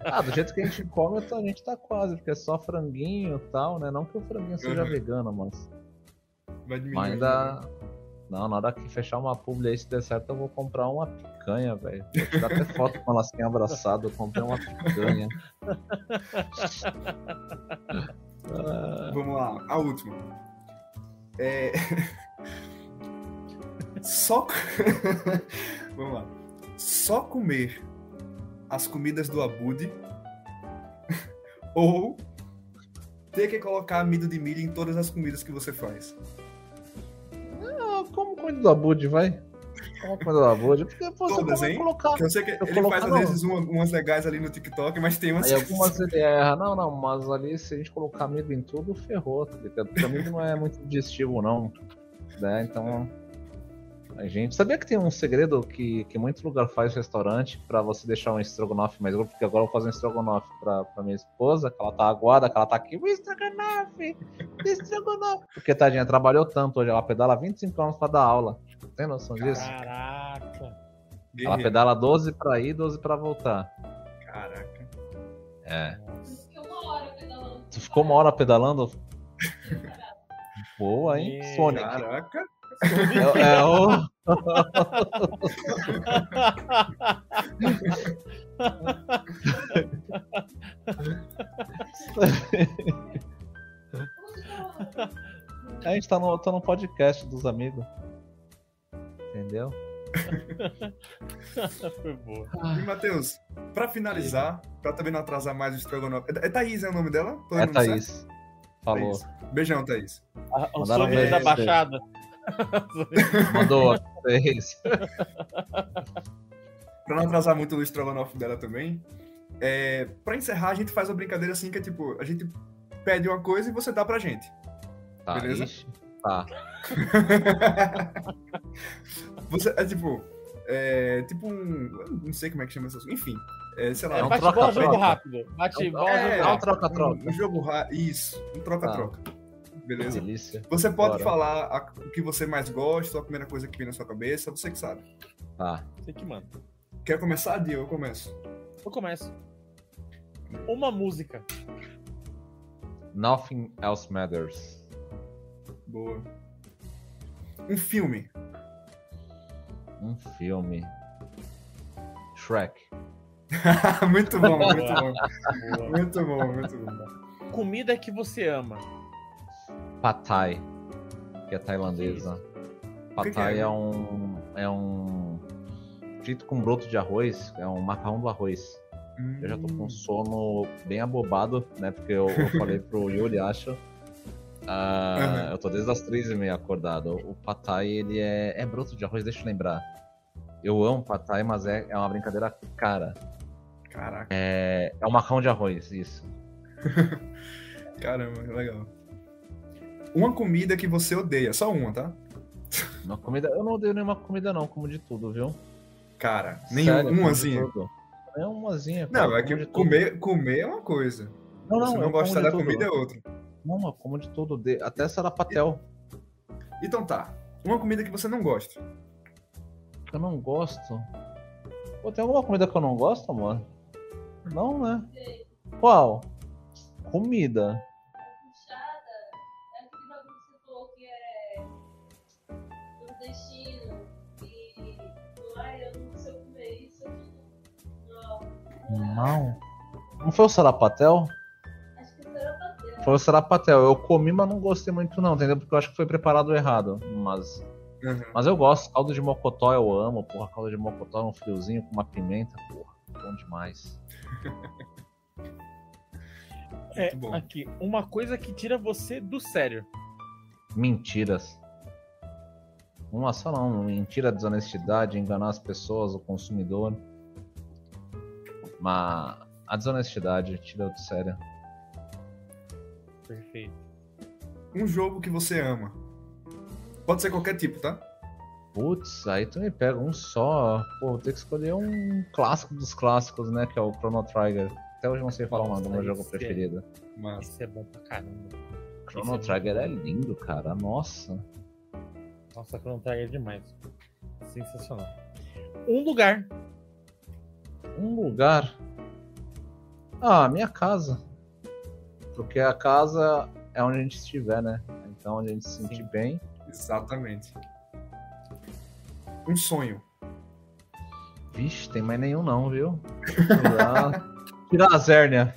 ah, do jeito que a gente come, a gente tá quase, porque é só franguinho e tal, né? Não que o franguinho seja uhum. vegano, mas. Vai diminuir. Mas ainda. Não, na hora que fechar uma publi aí, se der certo, eu vou comprar uma picanha, velho. Vou tirar até foto com elas assim abraçado, eu comprei uma picanha. Vamos lá, a última. É... Só. Vamos lá. Só comer as comidas do Abude ou ter que colocar amido de milho em todas as comidas que você faz. Como comida do Abude, vai? Como comida do Abude? Porque pô, Todas, hein? Colocar... Eu sei que eu ele colocar, faz às não. vezes uma, umas legais ali no TikTok, mas tem umas. Aí algumas ele erra. Não, não, mas ali se a gente colocar amido em tudo, ferrou, tá ligado? Porque amido não é muito digestivo, não. Né? Então. A gente sabia que tem um segredo que, que muito lugar faz restaurante para você deixar um estrogonofe mais grosso, porque agora eu vou fazer um estrogonofe pra, pra minha esposa, que ela tá aguada, que ela tá aqui, o estrogonofe, estrogonofe. Porque tadinha, trabalhou tanto hoje, ela pedala 25 km pra dar aula. Tem noção disso? Caraca. Ela pedala 12 pra ir, 12 pra voltar. Caraca. É. Tu ficou uma hora pedalando? Boa, hein, Sonic? Caraca. É, é o. A gente tá no, tá no podcast dos amigos. Entendeu? Foi boa. E, Matheus, pra finalizar, pra também não atrasar mais o estrogonofe. É, é Thaís, é o nome dela? Tô é Thaís. Certo? Falou. Thaís. Beijão, Thaís. Ah, o som da Baixada. Mandou três. pra não atrasar muito o estrogonofe dela também, é, pra encerrar, a gente faz uma brincadeira assim que é tipo, a gente pede uma coisa e você dá pra gente. Tá, beleza? Ixi, tá. você, é tipo, é, tipo um. Não sei como é que chama isso. Enfim. É, sei lá. É um bate-bola jogo rápido. Bate-bola é, jogo rápido. Um troca-troca. Um, um jogo rápido. Isso. Um troca-troca. Tá. Beleza? Delícia. Você pode Bora. falar a, o que você mais gosta, a primeira coisa que vem na sua cabeça, você que sabe. Tá. Você que manda. Quer começar, Dio? Eu começo. Eu começo. Uma música. Nothing Else Matters. Boa. Um filme. Um filme. Shrek. muito bom, muito bom. muito bom, muito bom. Comida que você ama. Pad Thai, que é tailandesa. Pad Thai é? um é um frito com broto de arroz, é um macarrão do arroz. Hum. Eu já tô com hum. sono bem abobado, né? Porque eu, eu falei pro Yuri, acho. Uh, uhum. Eu tô desde as três e meia acordado. O patai, ele é, é broto de arroz, deixa eu lembrar. Eu amo patai, mas é, é uma brincadeira cara. Caraca. É, é um macarrão de arroz, isso. Caramba, legal. Uma comida que você odeia, só uma, tá? Uma comida. Eu não odeio nenhuma comida, não, como de tudo, viu? Cara, nenhumazinha. É umazinha. Cara, não, é que comer, comer é uma coisa. Não, não. Se não gostar da tudo. comida é outra. Não, eu como de tudo. De... Até sarapatel. Então tá. Uma comida que você não gosta. Eu não gosto. Pô, tem alguma comida que eu não gosto, mano? Não, né? Qual? Comida. Não. Não foi o Sarapatel? Acho que foi o Sarapatel. Foi o Sarapatel. Eu comi, mas não gostei muito, não, entendeu? Porque eu acho que foi preparado errado. Mas. Uhum. Mas eu gosto. Caldo de mocotó eu amo, porra. Caldo de mocotó é um friozinho com uma pimenta, porra. Bom demais. é, aqui. Uma coisa que tira você do sério. Mentiras. Uma só não. Mentira, desonestidade, enganar as pessoas, o consumidor. Mas a desonestidade tira do sério. Perfeito. Um jogo que você ama. Pode ser qualquer tipo, tá? Putz, aí tu me pega um só. Pô, vou ter que escolher um clássico dos clássicos, né? Que é o Chrono Trigger. Até hoje não sei falar o nome do meu jogo é... preferido. Mas... Isso é bom pra caramba. Chrono é Trigger é lindo, cara. Nossa. Nossa, Chrono Trigger é demais. Sensacional. Um lugar. Um lugar? Ah, minha casa. Porque a casa é onde a gente estiver, né? Então onde a gente se sentir Sim. bem. Exatamente. Um sonho. Vixe, tem mais nenhum não, viu? Tirar a zérnia.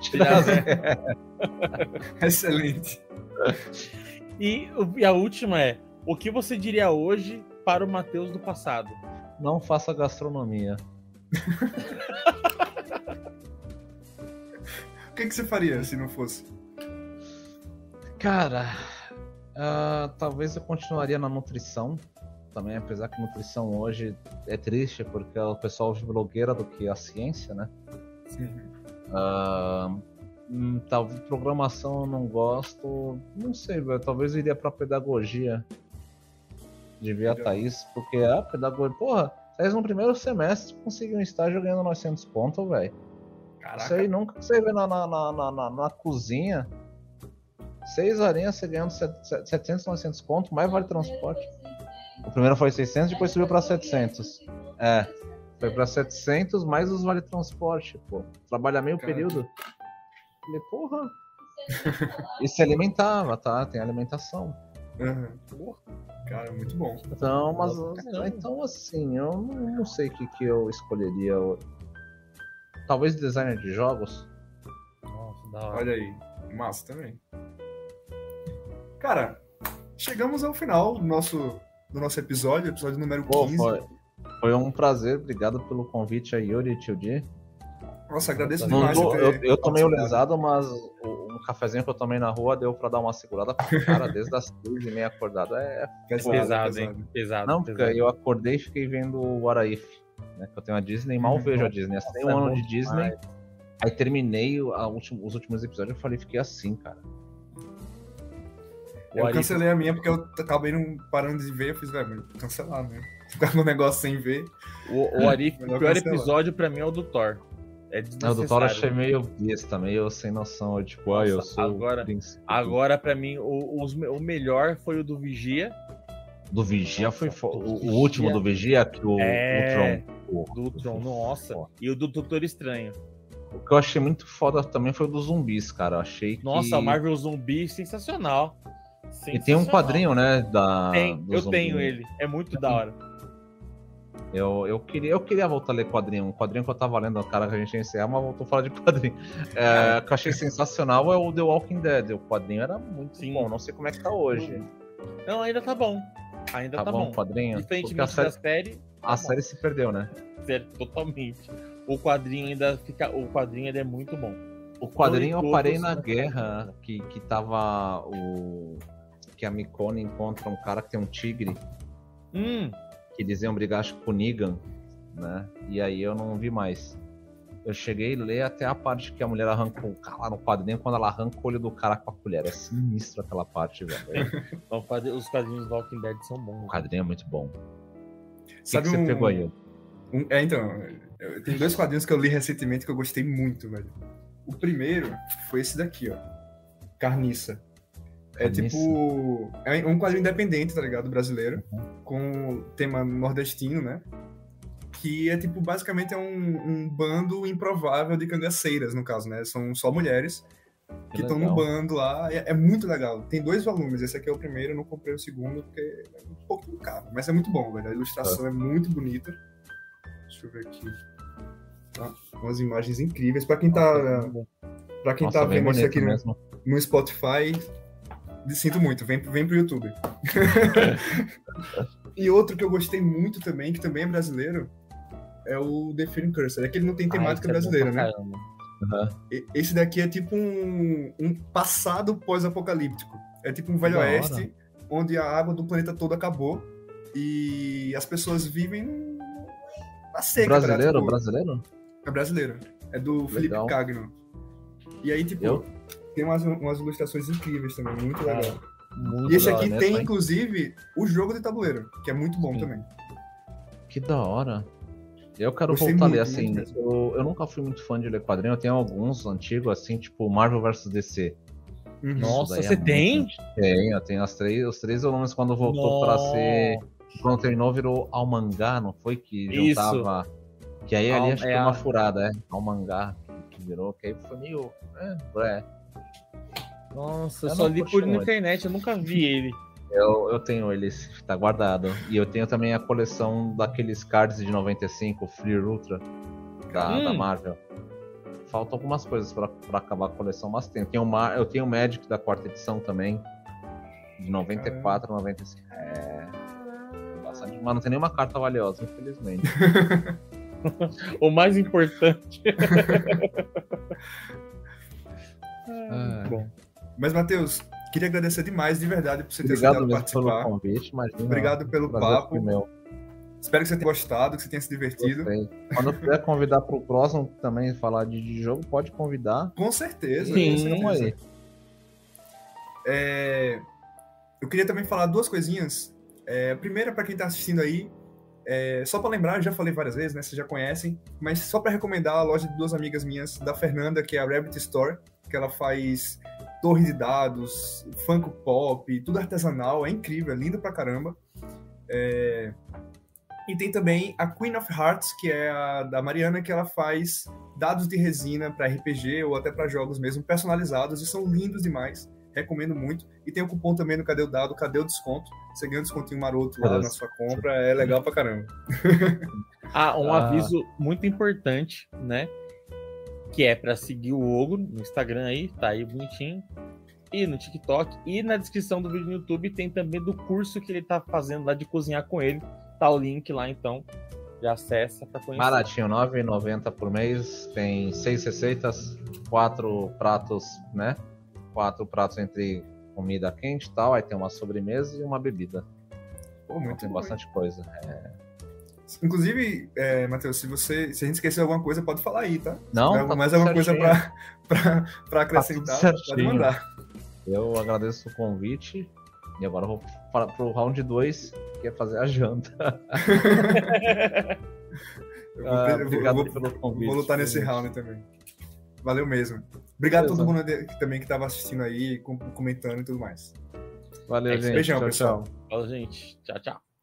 Tirar a zérnia. Excelente. E, e a última é: o que você diria hoje para o Matheus do passado? Não faça gastronomia. o que, que você faria se não fosse? Cara, uh, talvez eu continuaria na nutrição também, apesar que nutrição hoje é triste porque o pessoal vive blogueira do que a ciência, né? Sim. Uh, talvez programação eu não gosto, não sei, velho. Talvez eu iria pra pedagogia de ver a Thaís, porque a pedagogia, porra, Thaís no primeiro semestre conseguiu um estágio ganhando 900 pontos, velho. Isso aí nunca você vê na, na, na, na, na cozinha. Seis horinhas você ganhando 700, 900 pontos, mais vale transporte. O primeiro foi 600, depois subiu para 700. É, foi para 700 mais os vale transporte, pô. Trabalha meio Caramba. período. Falei, porra. E se alimentava, tá? Tem alimentação. Uhum. Cara, muito bom. Então, mas então assim, eu não, não sei o que, que eu escolheria. Talvez designer de jogos. Nossa, da hora. Olha aí, massa também. Cara, chegamos ao final do nosso, do nosso episódio, episódio número 15. Pô, foi, foi, um prazer, obrigado pelo convite aí, Yuri e Tio Di. Nossa, agradeço demais. Não, eu, eu tomei o lesado, mas cafezinho que eu tomei na rua deu pra dar uma segurada. Cara, desde as três e meia acordado é, pesado, pesado, hein? Pesado. Não, porque pesado. eu acordei e fiquei vendo o What If, né? Que eu tenho a Disney, mal vejo a Disney. Assinei um é ano de Disney. Aí terminei a último, os últimos episódios, eu falei, fiquei assim, cara. Eu cancelei a minha porque eu acabei não parando de ver, eu fiz, velho, cancelar, né? Ficar no negócio sem ver. O, o Arif, o pior cancelar. episódio pra mim é o do Thor. É o do Thor achei meio besta, meio sem noção. Eu, tipo, Nossa, ah, eu sou. Agora, agora pra mim, o, o melhor foi o do Vigia. Do Vigia foi o, o último do Vigia, que o, é, o Tron. do Tron, nossa. E o do Doutor Estranho. O que eu achei muito foda também foi o dos zumbis, cara. Eu achei Nossa, que... Marvel Zumbi, sensacional. E tem um quadrinho, né? Da, tem, eu zumbi. tenho ele. É muito da hora. Eu, eu, queria, eu queria voltar a ler quadrinho. Um quadrinho que eu tava lendo, cara, que a gente ia encerrar, mas voltou a falar de quadrinho. É, que eu achei sensacional é o The Walking Dead. O quadrinho era muito Sim. bom. Não sei como é que tá hoje. Não, ainda tá bom. Ainda tá, tá bom. o quadrinho. Diferentemente a série, da série. Tá a bom. série se perdeu, né? Sério, totalmente. O quadrinho ainda fica. O quadrinho ainda é muito bom. O quadrinho eu parei na guerra que, que tava o que a Mikone encontra um cara que tem um tigre. Hum. Que eles iam brigar, acho com o Negan, né? E aí eu não vi mais. Eu cheguei a ler até a parte que a mulher arranca o cara no quadrinho quando ela arranca o olho do cara com a colher. É sinistro aquela parte, velho. Os quadrinhos do Walking Dead são bons. O quadrinho é muito bom. O Sabe que, um... você pegou aí? Um... É, então, tem dois quadrinhos que eu li recentemente que eu gostei muito, velho. O primeiro foi esse daqui, ó. Carniça. É tipo. É um quadrinho independente, tá ligado? Brasileiro. Uhum. Com tema nordestino, né? Que é tipo, basicamente é um, um bando improvável de cangaceiras, no caso, né? São só mulheres que estão no bando lá. É, é, muito legal. Tem dois volumes. Esse aqui é o primeiro, eu não comprei o segundo porque é um pouco caro. Mas é muito bom, velho. A ilustração é, é muito bonita. Deixa eu ver aqui. Tá? Umas imagens incríveis. Pra quem tá. Pra quem Nossa, tá vendo isso aqui no, no Spotify, sinto muito, vem, vem pro YouTube. e outro que eu gostei muito também, que também é brasileiro, é o The Fearing Cursor. É que ele não tem temática ah, brasileira, é né? Uhum. Esse daqui é tipo um, um passado pós-apocalíptico. É tipo um velho oeste, onde a água do planeta todo acabou E as pessoas vivem na seca. Brasileiro? Tipo, brasileiro? É brasileiro. É do Felipe Cagno. E aí, tipo, Eu? Tem umas, umas ilustrações incríveis também, muito ah, legal. Muito e esse aqui né, tem, inclusive, o jogo de tabuleiro, que é muito bom Sim. também. Que da hora. Eu quero Gostei voltar a ler, assim, eu, eu, nunca fui muito fã de ler quadrinho, eu tenho alguns antigos, assim, tipo Marvel vs DC. Uhum. Nossa, você é tem? Tenho, eu tenho as três, os três volumes quando voltou para ser. Quando terminou, virou ao mangá, não foi? Que juntava. Isso. Que aí ali acho que é uma furada, é. Ao mangá que virou, que aí foi meio. É, é. Nossa, eu, eu só li por na internet, eu nunca vi ele. Eu, eu tenho ele, tá guardado. E eu tenho também a coleção daqueles cards de 95, Free Ultra, da, hum. da Marvel. Faltam algumas coisas pra, pra acabar a coleção, mas tem. Eu tenho, uma, eu tenho o Magic da quarta edição também, de 94, Caramba. 95. É. Bastante, mas não tem nenhuma carta valiosa, infelizmente. o mais importante. ah, bom. Mas, Matheus, Queria agradecer demais, de verdade, por você ter Obrigado participar. Pelo convite, imagina, Obrigado pelo papo. Espero que você tenha gostado, que você tenha se divertido. Gostei. Quando eu puder convidar para o próximo também falar de jogo, pode convidar. Com certeza. Sim, com certeza. É... Eu queria também falar duas coisinhas. É, a primeira, para quem está assistindo aí, é, só para lembrar, já falei várias vezes, né? Vocês já conhecem, mas só para recomendar a loja de duas amigas minhas, da Fernanda, que é a Rabbit Store, que ela faz torre de dados, funk pop, tudo artesanal, é incrível, é lindo pra caramba. É... E tem também a Queen of Hearts, que é a da Mariana, que ela faz dados de resina para RPG ou até para jogos mesmo, personalizados, e são lindos demais. Recomendo muito. E tem o cupom também no Cadê o Dado, Cadê o Desconto? Você ganha um descontinho maroto lá na sua compra, é legal pra caramba. ah, um ah. aviso muito importante, né? Que é para seguir o Ogro no Instagram aí, tá aí bonitinho. E no TikTok. E na descrição do vídeo no YouTube tem também do curso que ele tá fazendo lá de cozinhar com ele. Tá o link lá, então. Já acessa para conhecer. Baratinho, R$ 9,90 por mês. Tem seis receitas, quatro pratos, né? Quatro pratos entre comida quente e tal. Aí tem uma sobremesa e uma bebida. Pô, muito então, tem bastante coisa. É... Inclusive, é, Matheus, se você se a gente esquecer alguma coisa, pode falar aí, tá? Não, tá mais alguma coisa para acrescentar, tá pode mandar. Eu agradeço o convite e agora vou para o round 2, que é fazer a janta. eu vou, ah, obrigado vou, pelo convite. Vou lutar nesse round também. Valeu mesmo. Obrigado Beleza. a todo mundo que, também que estava assistindo aí, comentando e tudo mais. Valeu, é gente. Beijão, tchau, pessoal. Tchau. Falou, gente. Tchau, tchau.